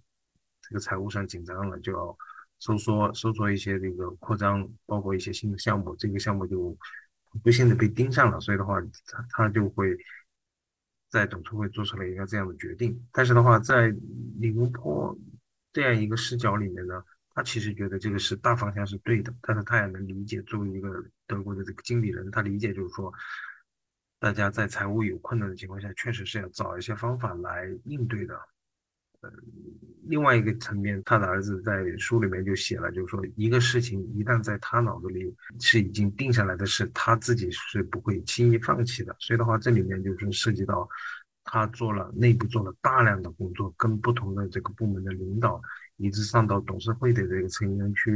这个财务上紧张了，就要收缩收缩一些这个扩张，包括一些新的项目，这个项目就不幸的被盯上了，所以的话，他他就会在董事会做出了一个这样的决定。但是的话，在李波这样一个视角里面呢？他其实觉得这个是大方向是对的，但是他也能理解，作为一个德国的这个经理人，他理解就是说，大家在财务有困难的情况下，确实是要找一些方法来应对的。呃，另外一个层面，他的儿子在书里面就写了，就是说，一个事情一旦在他脑子里是已经定下来的事，他自己是不会轻易放弃的。所以的话，这里面就是涉及到他做了内部做了大量的工作，跟不同的这个部门的领导。一直上到董事会的这个成员去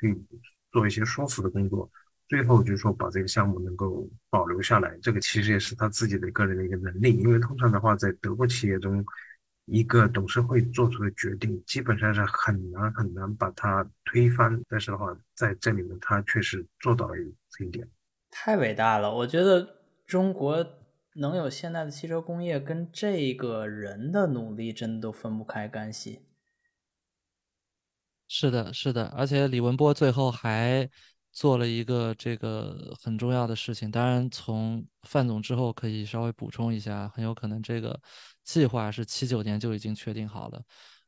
去做一些说服的工作，最后就是说把这个项目能够保留下来，这个其实也是他自己的个人的一个能力。因为通常的话，在德国企业中，一个董事会做出的决定基本上是很难很难把它推翻。但是的话，在这里面他确实做到了这一点，太伟大了！我觉得中国能有现在的汽车工业，跟这个人的努力真的都分不开干系。是的，是的，而且李文波最后还做了一个这个很重要的事情。当然，从范总之后可以稍微补充一下，很有可能这个计划是七九年就已经确定好了。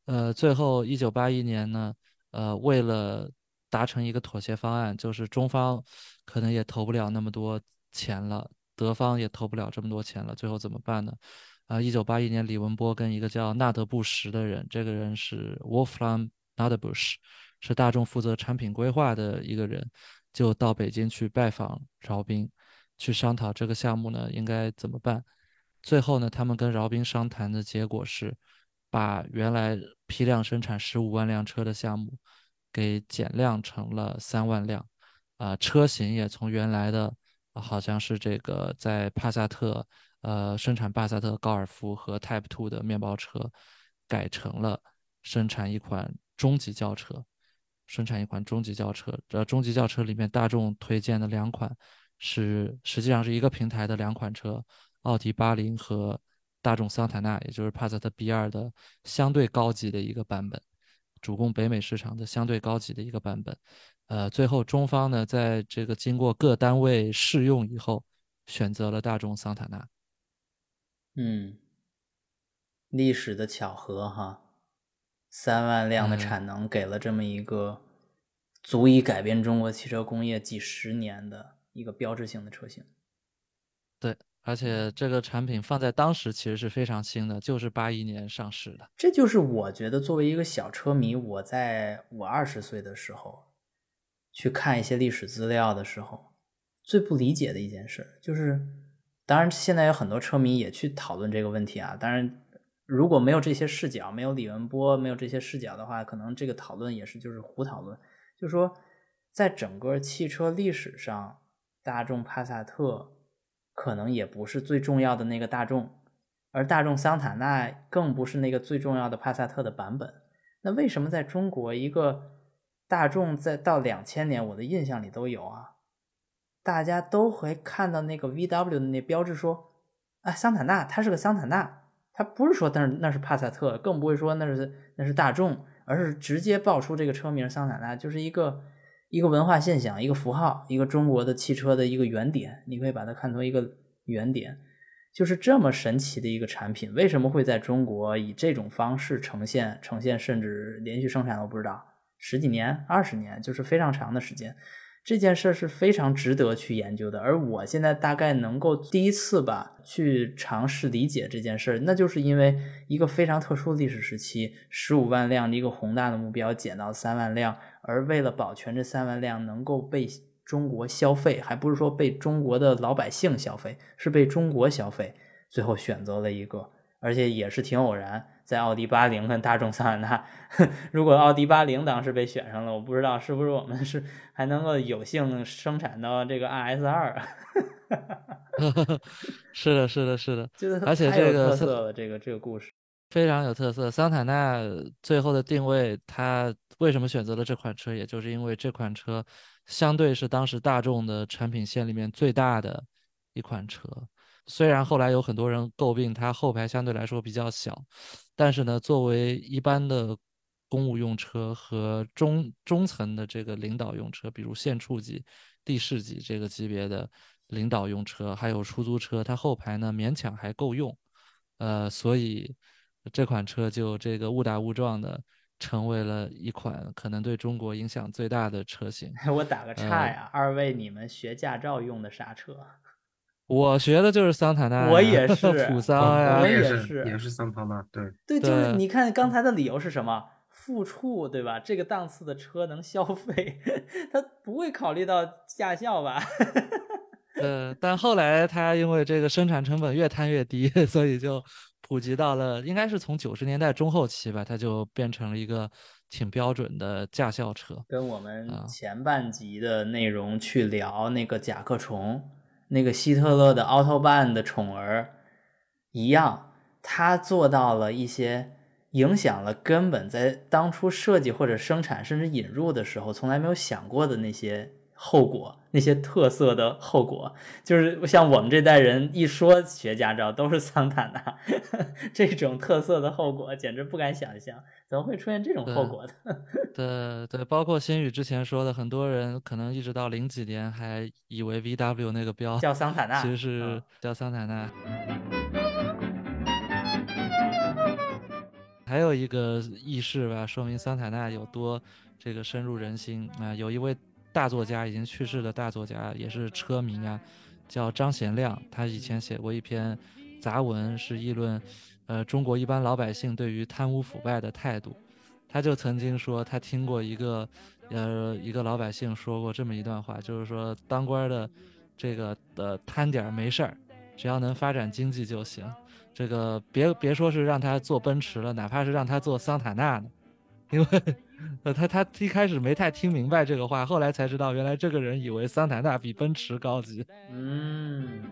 呃，最后一九八一年呢，呃，为了达成一个妥协方案，就是中方可能也投不了那么多钱了，德方也投不了这么多钱了，最后怎么办呢？啊，一九八一年，李文波跟一个叫纳德布什的人，这个人是 Wolfram。Nader Bush 是大众负责产品规划的一个人，就到北京去拜访饶斌，去商讨这个项目呢应该怎么办。最后呢，他们跟饶斌商谈的结果是，把原来批量生产十五万辆车的项目给减量成了三万辆，啊，车型也从原来的好像是这个在帕萨特，呃，生产帕萨特、高尔夫和 Type Two 的面包车，改成了生产一款。中级轿车生产一款中级轿车，这中级轿车里面大众推荐的两款是实际上是一个平台的两款车，奥迪八零和大众桑塔纳，也就是帕萨特 B 二的相对高级的一个版本，主攻北美市场的相对高级的一个版本。呃，最后中方呢，在这个经过各单位试用以后，选择了大众桑塔纳。嗯，历史的巧合哈。三万辆的产能，给了这么一个足以改变中国汽车工业几十年的一个标志性的车型。对，而且这个产品放在当时其实是非常新的，就是八一年上市的。这就是我觉得作为一个小车迷，我在我二十岁的时候去看一些历史资料的时候，最不理解的一件事，就是当然现在有很多车迷也去讨论这个问题啊，当然。如果没有这些视角，没有李文波，没有这些视角的话，可能这个讨论也是就是胡讨论。就是说，在整个汽车历史上，大众帕萨特可能也不是最重要的那个大众，而大众桑塔纳更不是那个最重要的帕萨特的版本。那为什么在中国，一个大众在到两千年，我的印象里都有啊，大家都会看到那个 VW 的那标志，说啊，桑塔纳，它是个桑塔纳。他不是说，但是那是帕萨特，更不会说那是那是大众，而是直接报出这个车名桑塔纳，就是一个一个文化现象，一个符号，一个中国的汽车的一个原点，你可以把它看作一个原点，就是这么神奇的一个产品，为什么会在中国以这种方式呈现？呈现甚至连续生产都不知道十几年、二十年，就是非常长的时间。这件事是非常值得去研究的。而我现在大概能够第一次吧去尝试理解这件事，那就是因为一个非常特殊的历史时期，十五万辆的一个宏大的目标减到三万辆，而为了保全这三万辆能够被中国消费，还不是说被中国的老百姓消费，是被中国消费，最后选择了一个，而且也是挺偶然。在奥迪八零跟大众桑塔纳，如果奥迪八零当时被选上了，我不知道是不是我们是还能够有幸生产到这个 RS 二。是的，是的，是的，而且这个特色的这个这个故事非常有特色。桑塔纳最后的定位，它为什么选择了这款车？也就是因为这款车相对是当时大众的产品线里面最大的一款车。虽然后来有很多人诟病它后排相对来说比较小，但是呢，作为一般的公务用车和中中层的这个领导用车，比如县处级、地市级这个级别的领导用车，还有出租车，它后排呢勉强还够用，呃，所以这款车就这个误打误撞的成为了一款可能对中国影响最大的车型。我打个岔呀，二位你们学驾照用的啥车？我学的就是桑塔纳，我也是 普桑呀，我也是也是桑塔纳，对对，就是你看刚才的理由是什么？付处对吧？这个档次的车能消费，他不会考虑到驾校吧？呃，但后来他因为这个生产成本越摊越低，所以就普及到了，应该是从九十年代中后期吧，它就变成了一个挺标准的驾校车。跟我们前半集的内容去聊那个甲壳虫。那个希特勒的奥特曼的宠儿一样，他做到了一些影响了根本在当初设计或者生产甚至引入的时候从来没有想过的那些后果，那些特色的后果，就是像我们这代人一说学驾照都是桑塔纳，这种特色的后果简直不敢想象。怎么会出现这种后果的？对对，包括新宇之前说的，很多人可能一直到零几年还以为 VW 那个标叫桑塔纳，其实是叫桑塔纳。还有一个轶事吧，说明桑塔纳有多这个深入人心啊！有一位大作家已经去世的大作家，也是车迷啊，叫张贤亮，他以前写过一篇杂文，是议论。呃，中国一般老百姓对于贪污腐败的态度，他就曾经说，他听过一个，呃，一个老百姓说过这么一段话，就是说，当官的，这个的贪点没事儿，只要能发展经济就行。这个别别说是让他坐奔驰了，哪怕是让他坐桑塔纳呢，因为，呃，他他一开始没太听明白这个话，后来才知道，原来这个人以为桑塔纳比奔驰高级。嗯。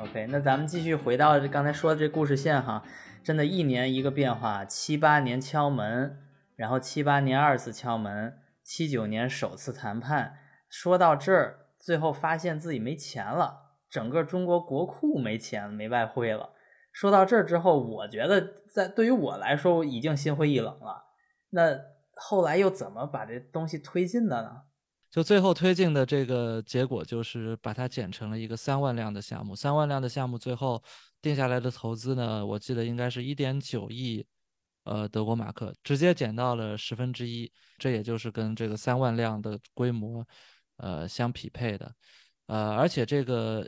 OK，那咱们继续回到刚才说的这故事线哈，真的，一年一个变化，七八年敲门，然后七八年二次敲门，七九年首次谈判，说到这儿，最后发现自己没钱了，整个中国国库没钱，没外汇了。说到这儿之后，我觉得在对于我来说已经心灰意冷了。那后来又怎么把这东西推进的呢？就最后推进的这个结果，就是把它减成了一个三万辆的项目。三万辆的项目最后定下来的投资呢，我记得应该是一点九亿，呃，德国马克，直接减到了十分之一。这也就是跟这个三万辆的规模，呃，相匹配的。呃，而且这个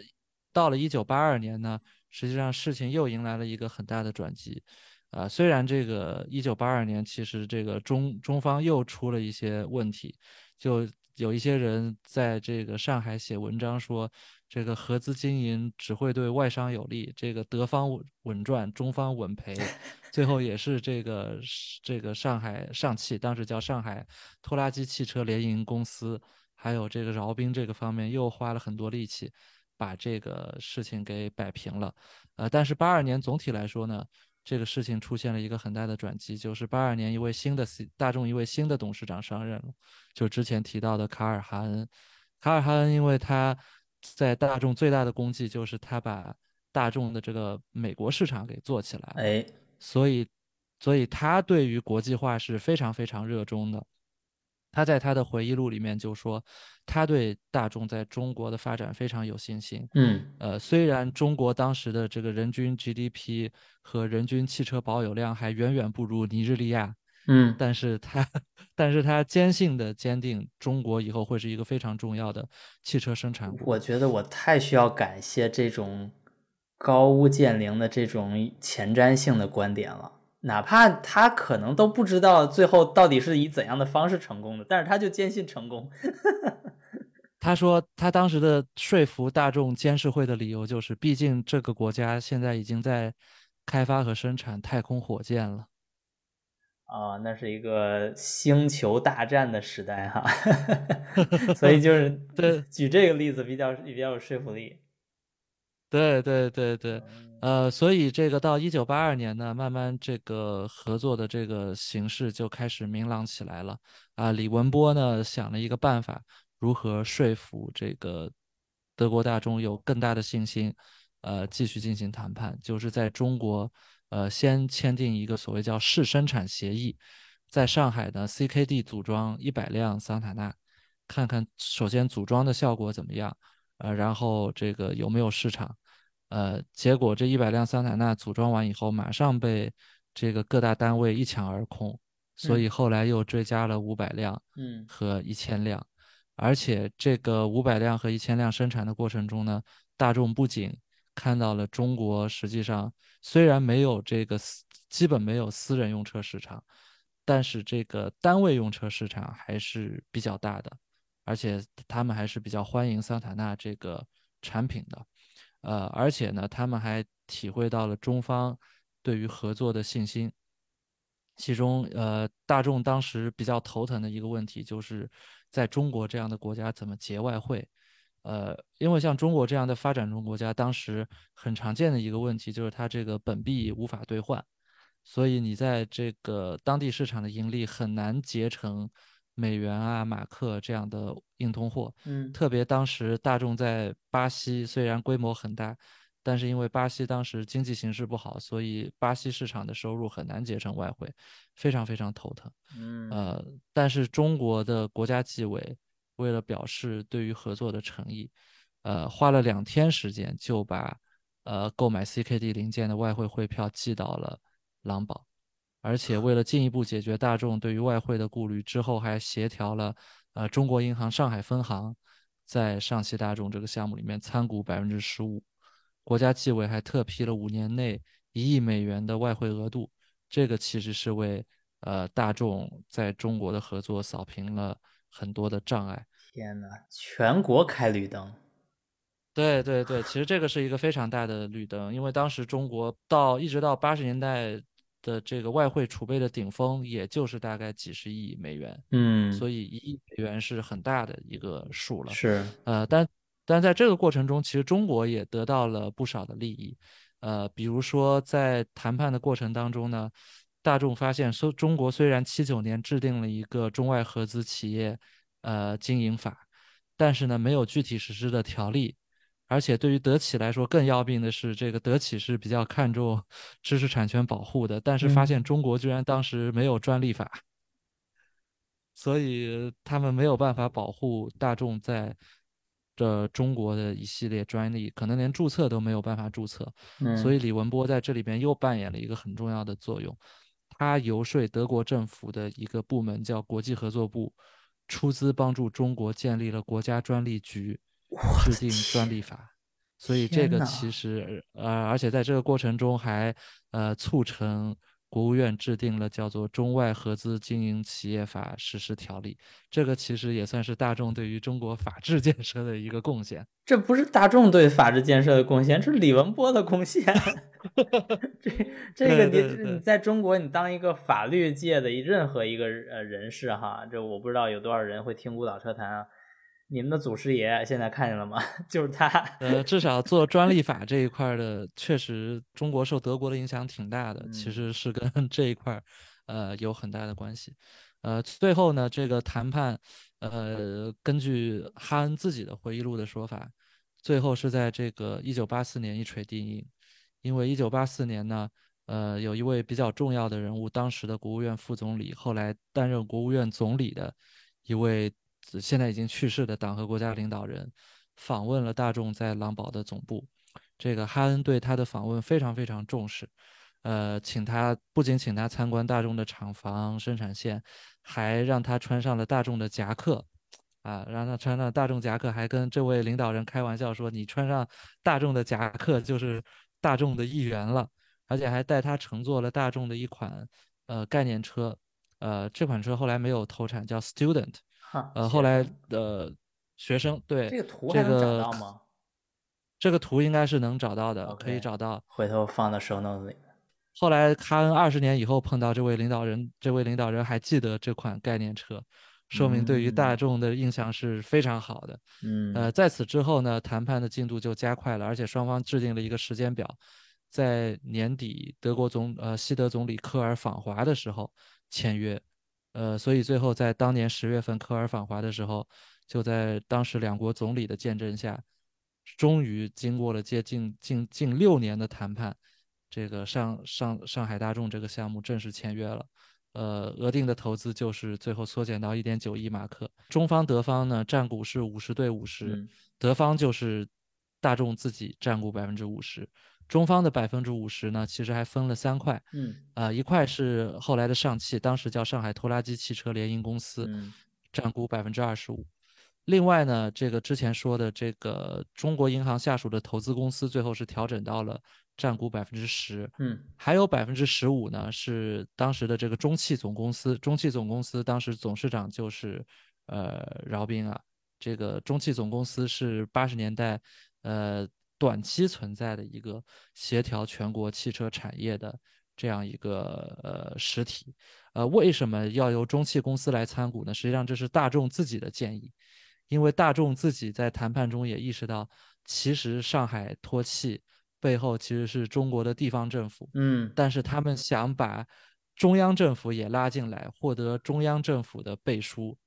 到了一九八二年呢，实际上事情又迎来了一个很大的转机。啊，虽然这个一九八二年其实这个中中方又出了一些问题，就。有一些人在这个上海写文章说，这个合资经营只会对外商有利，这个德方稳赚，中方稳赔，最后也是这个这个上海上汽，当时叫上海拖拉机汽车联营公司，还有这个饶斌这个方面又花了很多力气，把这个事情给摆平了。呃，但是八二年总体来说呢？这个事情出现了一个很大的转机，就是八二年一位新的 C 大众一位新的董事长上任了，就之前提到的卡尔哈恩。卡尔哈恩因为他在大众最大的功绩就是他把大众的这个美国市场给做起来，哎，所以所以他对于国际化是非常非常热衷的。他在他的回忆录里面就说，他对大众在中国的发展非常有信心。嗯呃，虽然中国当时的这个人均 GDP 和人均汽车保有量还远远不如尼日利亚，嗯但是他，但是他坚信的坚定，中国以后会是一个非常重要的汽车生产国。我觉得我太需要感谢这种高屋建瓴的这种前瞻性的观点了。哪怕他可能都不知道最后到底是以怎样的方式成功的，但是他就坚信成功。他说，他当时的说服大众监事会的理由就是，毕竟这个国家现在已经在开发和生产太空火箭了。啊，那是一个星球大战的时代哈，所以就是对举这个例子比较比较有说服力。对对对对，呃，所以这个到一九八二年呢，慢慢这个合作的这个形势就开始明朗起来了。啊，李文波呢想了一个办法，如何说服这个德国大众有更大的信心，呃，继续进行谈判，就是在中国，呃，先签订一个所谓叫试生产协议，在上海呢，CKD 组装一百辆桑塔纳，看看首先组装的效果怎么样，呃，然后这个有没有市场。呃，结果这一百辆桑塔纳组装完以后，马上被这个各大单位一抢而空，所以后来又追加了五百辆，嗯和一千辆，而且这个五百辆和一千辆生产的过程中呢，大众不仅看到了中国实际上虽然没有这个私，基本没有私人用车市场，但是这个单位用车市场还是比较大的，而且他们还是比较欢迎桑塔纳这个产品的。呃，而且呢，他们还体会到了中方对于合作的信心。其中，呃，大众当时比较头疼的一个问题，就是在中国这样的国家怎么结外汇。呃，因为像中国这样的发展中国家，当时很常见的一个问题就是它这个本币无法兑换，所以你在这个当地市场的盈利很难结成美元啊、马克这样的硬通货。嗯特别当时大众在巴西虽然规模很大，但是因为巴西当时经济形势不好，所以巴西市场的收入很难结成外汇，非常非常头疼。嗯呃，但是中国的国家纪委为了表示对于合作的诚意，呃，花了两天时间就把呃购买 CKD 零件的外汇汇票寄到了狼堡。而且为了进一步解决大众对于外汇的顾虑，之后还协调了呃中国银行上海分行在上汽大众这个项目里面参股百分之十五，国家纪委还特批了五年内一亿美元的外汇额度，这个其实是为呃大众在中国的合作扫平了很多的障碍。天呐，全国开绿灯。对对对，其实这个是一个非常大的绿灯，因为当时中国到一直到八十年代的这个外汇储备的顶峰，也就是大概几十亿美元，嗯，所以一亿美元是很大的一个数了。是呃，但但在这个过程中，其实中国也得到了不少的利益。呃，比如说在谈判的过程当中呢，大众发现说中国虽然七九年制定了一个中外合资企业呃经营法，但是呢没有具体实施的条例。而且对于德企来说，更要命的是，这个德企是比较看重知识产权保护的，但是发嗯现中国居然当时没有专利法，所以他们没有办法保护大众在这中国的一系列专利，可能连注册都没有办法注册。嗯，所以李文波在这里边又扮演了一个很重要的作用，他游说德国政府的一个部门叫国际合作部，出资帮助中国建立了国家专利局，制定专利法。所以这个其实呃，而且在这个过程中还呃促成国务院制定了叫做《中外合资经营企业法实施条例》，这个其实也算是大众对于中国法治建设的一个贡献。这不是大众对法治建设的贡献，这是李文波的贡献。这 这个你你在中国，你当一个法律界的任何一个呃人士哈，这我不知道有多少人会听孤岛车谈啊。你们的祖师爷现在看见了吗？就是他。呃，至少做专利法这一块儿的，确实中国受德国的影响挺大的，嗯其实是跟 这一块儿呃有很大的关系。呃，最后呢，这个谈判，呃，根据哈恩自己的回忆录的说法，最后是在这个一九八四年一锤定音，因为一九八四年呢，呃，有一位比较重要的人物，当时的国务院副总理，后来担任国务院总理的一位现在已经去世的党和国家领导人，访问了大众在狼堡的总部。这个哈恩对他的访问非常非常重视，呃，请他不仅请他参观大众的厂房生产线，还让他穿上了大众的夹克，啊，让他穿上大众夹克，还跟这位领导人开玩笑说：“你穿上大众的夹克就是大众的一员了。”而且还带他乘坐了大众的一款呃概念车，呃，这款车后来没有投产，叫 Student，呃，后来的学生对这个图还能找到吗？这个图应该是能找到的，可以找到，回头放到 show notes 里。后来哈恩二十年以后碰到这位领导人，这位领导人还记得这款概念车，说明对于大众的印象是非常好的。嗯，呃，在此之后呢，谈判的进度就加快了，而且双方制定了一个时间表，在年底德国总呃西德总理科尔访华的时候签约。呃，所以最后在当年十月份科尔访华的时候，就在当时两国总理的见证下。终于经过了接近近近六年的谈判，这个上上上海大众这个项目正式签约了。呃，额定的投资就是最后缩减到一点九亿马克。中方德方呢，占股是五十对五十，德方就是大众自己占股百分之五十。中方的百分之五十呢，其实还分了三块。嗯，啊，一块是后来的上汽，当时叫上海拖拉机汽车联营公司，占股百分之二十五。另外呢，这个之前说的这个中国银行下属的投资公司，最后是调整到了占股百分之十。嗯，还有百分之十五呢，是当时的这个中汽总公司。中汽总公司当时董事长就是呃饶斌啊。这个中汽总公司是八十年代呃短期存在的一个协调全国汽车产业的这样一个呃实体。呃，为什么要由中汽公司来参股呢？实际上这是大众自己的建议。因为大众自己在谈判中也意识到，其实上海脱气背后其实是中国的地方政府，嗯，但是他们想把中央政府也拉进来，获得中央政府的背书，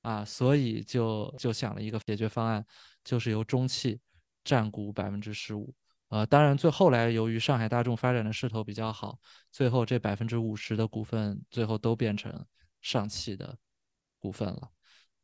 啊，所以就就想了一个解决方案，就是由中汽占股百分之十五，呃，当然最后来由于上海大众发展的势头比较好，最后这百分之五十的股份最后都变成上汽的股份了，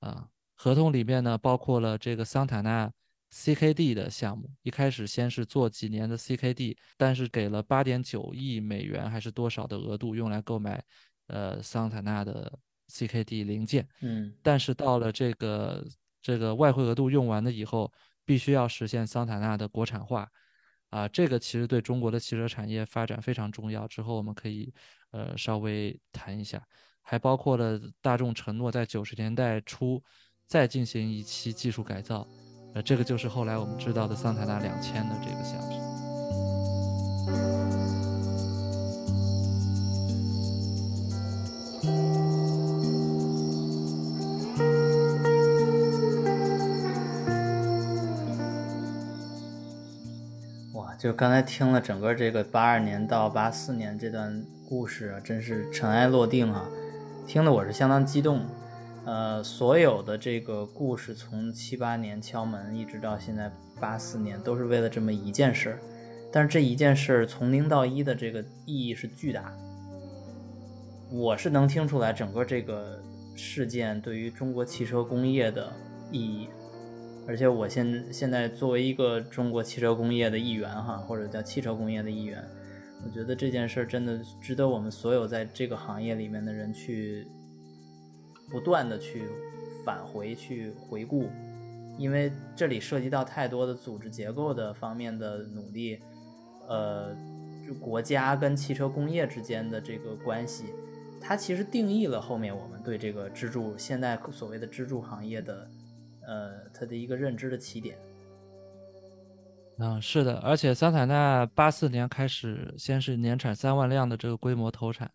啊。合同里面呢，包括了这个桑塔纳 CKD 的项目。一开始先是做几年的 CKD，但是给了八点九亿美元还是多少的额度用来购买，呃，桑塔纳的 CKD 零件。嗯，但是到了这个这个外汇额度用完了以后，必须要实现桑塔纳的国产化。啊，这个其实对中国的汽车产业发展非常重要。之后我们可以呃稍微谈一下，还包括了大众承诺在九十年代初。再进行一期技术改造，呃，这个就是后来我们知道的桑塔纳两千的这个项目。就刚才听了整个这个八二年到八四年这段故事啊，真是尘埃落定啊，听得我是相当激动。呃，所有的这个故事从七八年敲门一直到现在八四年，都是为了这么一件事儿。但是这一件事从零到一的这个意义是巨大。我是能听出来整个这个事件对于中国汽车工业的意义。而且我现现在作为一个中国汽车工业的一员哈，或者叫汽车工业的一员，我觉得这件事儿真的值得我们所有在这个行业里面的人去。不断的去返回去回顾，因为这里涉及到太多的组织结构的方面的努力，呃，就国家跟汽车工业之间的这个关系，它其实定义了后面我们对这个支柱现在所谓的支柱行业的，呃，他的一个认知的起点。嗯，是的，而且桑塔纳八四年开始，先是年产三万辆的这个规模投产。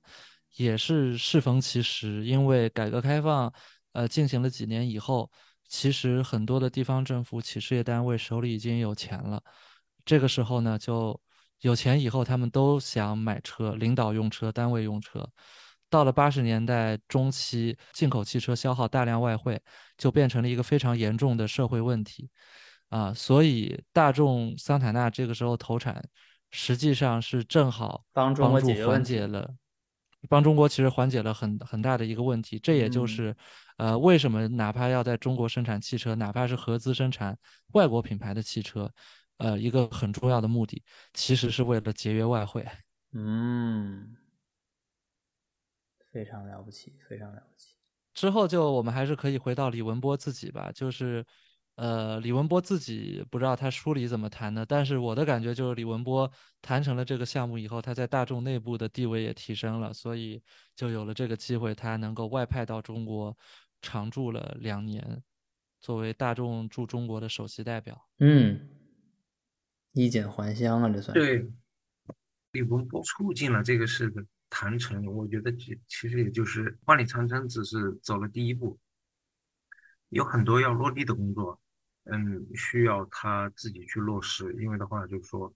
也是适逢其时，因为改革开放，呃，进行了几年以后，其实很多的地方政府、企事业单位手里已经有钱了。这个时候呢，就有钱以后，他们都想买车，领导用车、单位用车。到了八十年代中期，进口汽车消耗大量外汇，就变成了一个非常严重的社会问题。啊，所以大众桑塔纳这个时候投产，实际上是正好帮助缓解了。帮中国其实缓解了很很大的一个问题。这也就是，呃，为什么哪怕要在中国生产汽车，哪怕是合资生产外国品牌的汽车，呃，一个很重要的目的，其实是为了节约外汇。嗯，非常了不起，非常了不起。之后就我们还是可以回到李文波自己吧，就是。呃，李文波自己不知道他书里怎么谈的，但是我的感觉就是李文波谈成了这个项目以后，他在大众内部的地位也提升了，所以就有了这个机会，他能够外派到中国常驻了两年，作为大众驻中国的首席代表。嗯，衣锦还乡啊，这算对。李文波促进了这个事的长城，我觉得其其实也就是万里长城只是走了第一步，有很多要落地的工作。嗯，需要他自己去落实，因为的话就是说，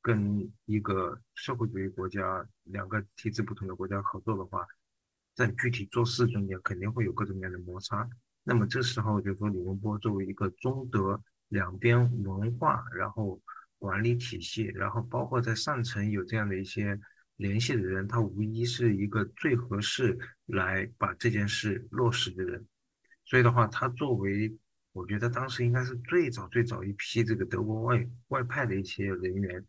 跟一个社会主义国家两个体制不同的国家合作的话，在具体做事中间肯定会有各种各样的摩擦。那么这时候就是说，李文波作为一个中德两边文化，然后管理体系，然后包括在上层有这样的一些联系的人，他无疑是一个最合适来把这件事落实的人。所以的话，他作为我觉得当时应该是最早最早一批这个德国外外派的一些人员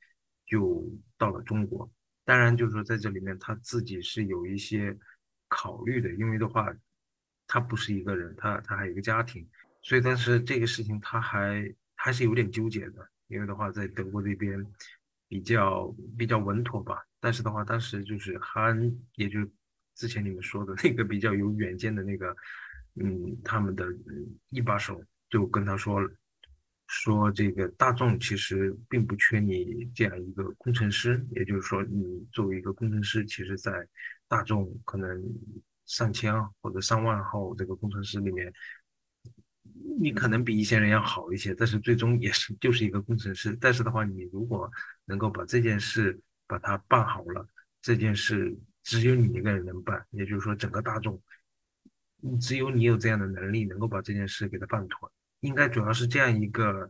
就到了中国。当然，就是说在这里面他自己是有一些考虑的，因为的话，他不是一个人，他他还有一个家庭，所以但是这个事情他还还是有点纠结的，因为的话在德国这边比较比较稳妥吧。但是的话，当时就是韩，也就之前你们说的那个比较有远见的那个，嗯，他们的一把手。就跟他说了，说这个大众其实并不缺你这样一个工程师，也就是说，你作为一个工程师，其实，在大众可能上千或者上万号这个工程师里面，你可能比一些人要好一些，但是最终也是就是一个工程师。但是的话，你如果能够把这件事把它办好了，这件事只有你一个人能办，也就是说，整个大众，只有你有这样的能力，能够把这件事给他办妥。应该主要是这样一个，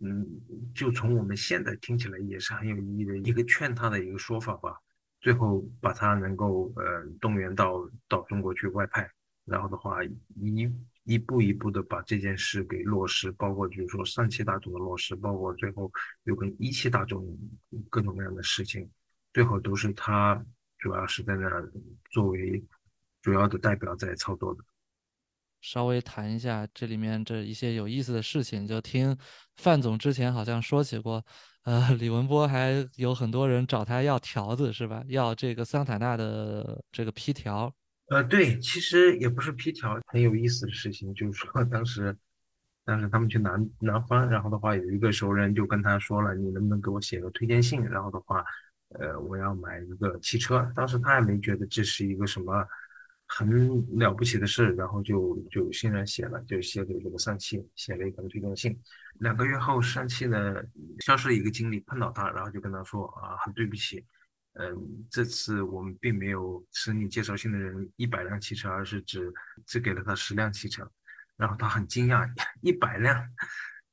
嗯，就从我们现在听起来也是很有意义的一个劝他的一个说法吧。最后把他能够呃动员到到中国去外派，然后的话一一步一步的把这件事给落实，包括就是说上汽大众的落实，包括最后又跟一汽大众各种各样的事情，最后都是他主要是在那作为主要的代表在操作的。稍微谈一下这里面这一些有意思的事情，就听范总之前好像说起过，呃，李文波还有很多人找他要条子是吧？要这个桑塔纳的这个批条。呃，对，其实也不是批条，很有意思的事情就是说，当时当时他们去南南方，然后的话有一个熟人就跟他说了，你能不能给我写个推荐信？然后的话，呃，我要买一个汽车。当时他也没觉得这是一个什么。很了不起的事，然后就就欣然写了，就写给这个上汽，写了一封推荐信。两个月后，上汽呢消失了一个经理碰到他，然后就跟他说啊，很对不起，嗯，这次我们并没有使你介绍信的人一百辆汽车，而是只只给了他十辆汽车。然后他很惊讶，一百辆，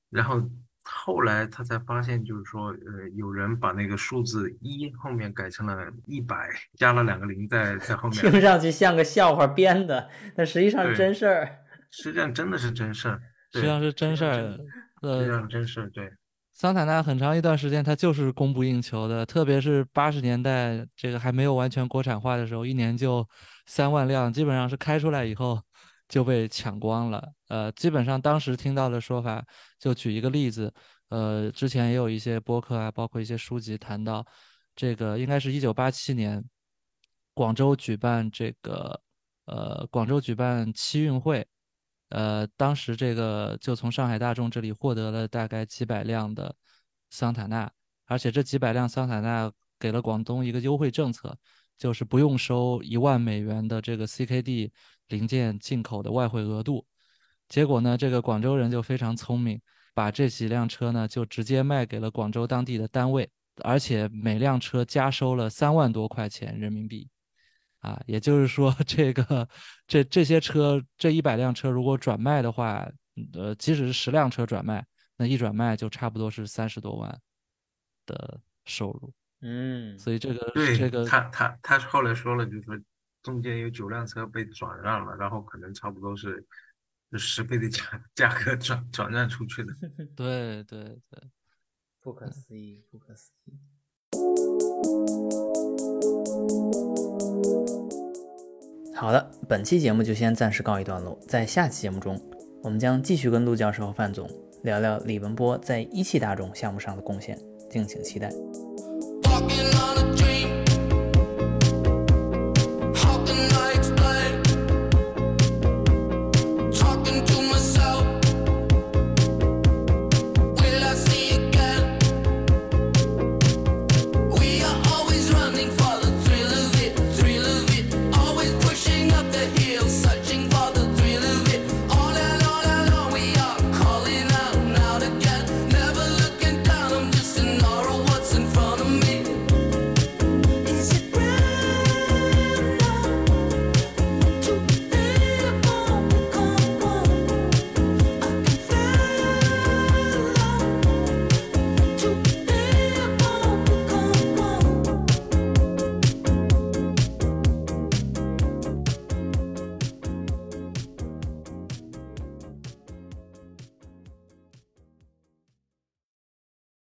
然后。后来他才发现，就是说，呃，有人把那个数字一后面改成了一百，加了两个零在在后面，听上去像个笑话编的，但实际上是真事儿。实际上真的是真事儿，实际上是真事儿。实际上真事儿，对。桑塔纳很长一段时间它就是供不应求的，特别是八十年代这个还没有完全国产化的时候，一年就三万辆，基本上是开出来以后。就被抢光了。呃，基本上当时听到的说法，就举一个例子，呃，之前也有一些播客啊，包括一些书籍谈到，这个应该是一九八七年，广州举办这个，呃，广州举办七运会，呃，当时这个就从上海大众这里获得了大概几百辆的桑塔纳，而且这几百辆桑塔纳给了广东一个优惠政策，就是不用收一万美元的这个 CKD。零件进口的外汇额度，结果呢，这个广州人就非常聪明，把这几辆车呢就直接卖给了广州当地的单位，而且每辆车加收了三万多块钱人民币，啊，也就是说，这个这这些车这一百辆车如果转卖的话，呃，即使是十辆车转卖，那一转卖就差不多是三十多万的收入。嗯，所以这个对这个他他他后来说了，就是说中间有九辆车被转让了，然后可能差不多是是十倍的价价格转转让出去的。对 对对，不可思议，不可思议。好的，本期节目就先暂时告一段落。在下期节目中，我们将继续跟陆教授和范总聊聊李文波在一汽大众项目上的贡献，敬请期待。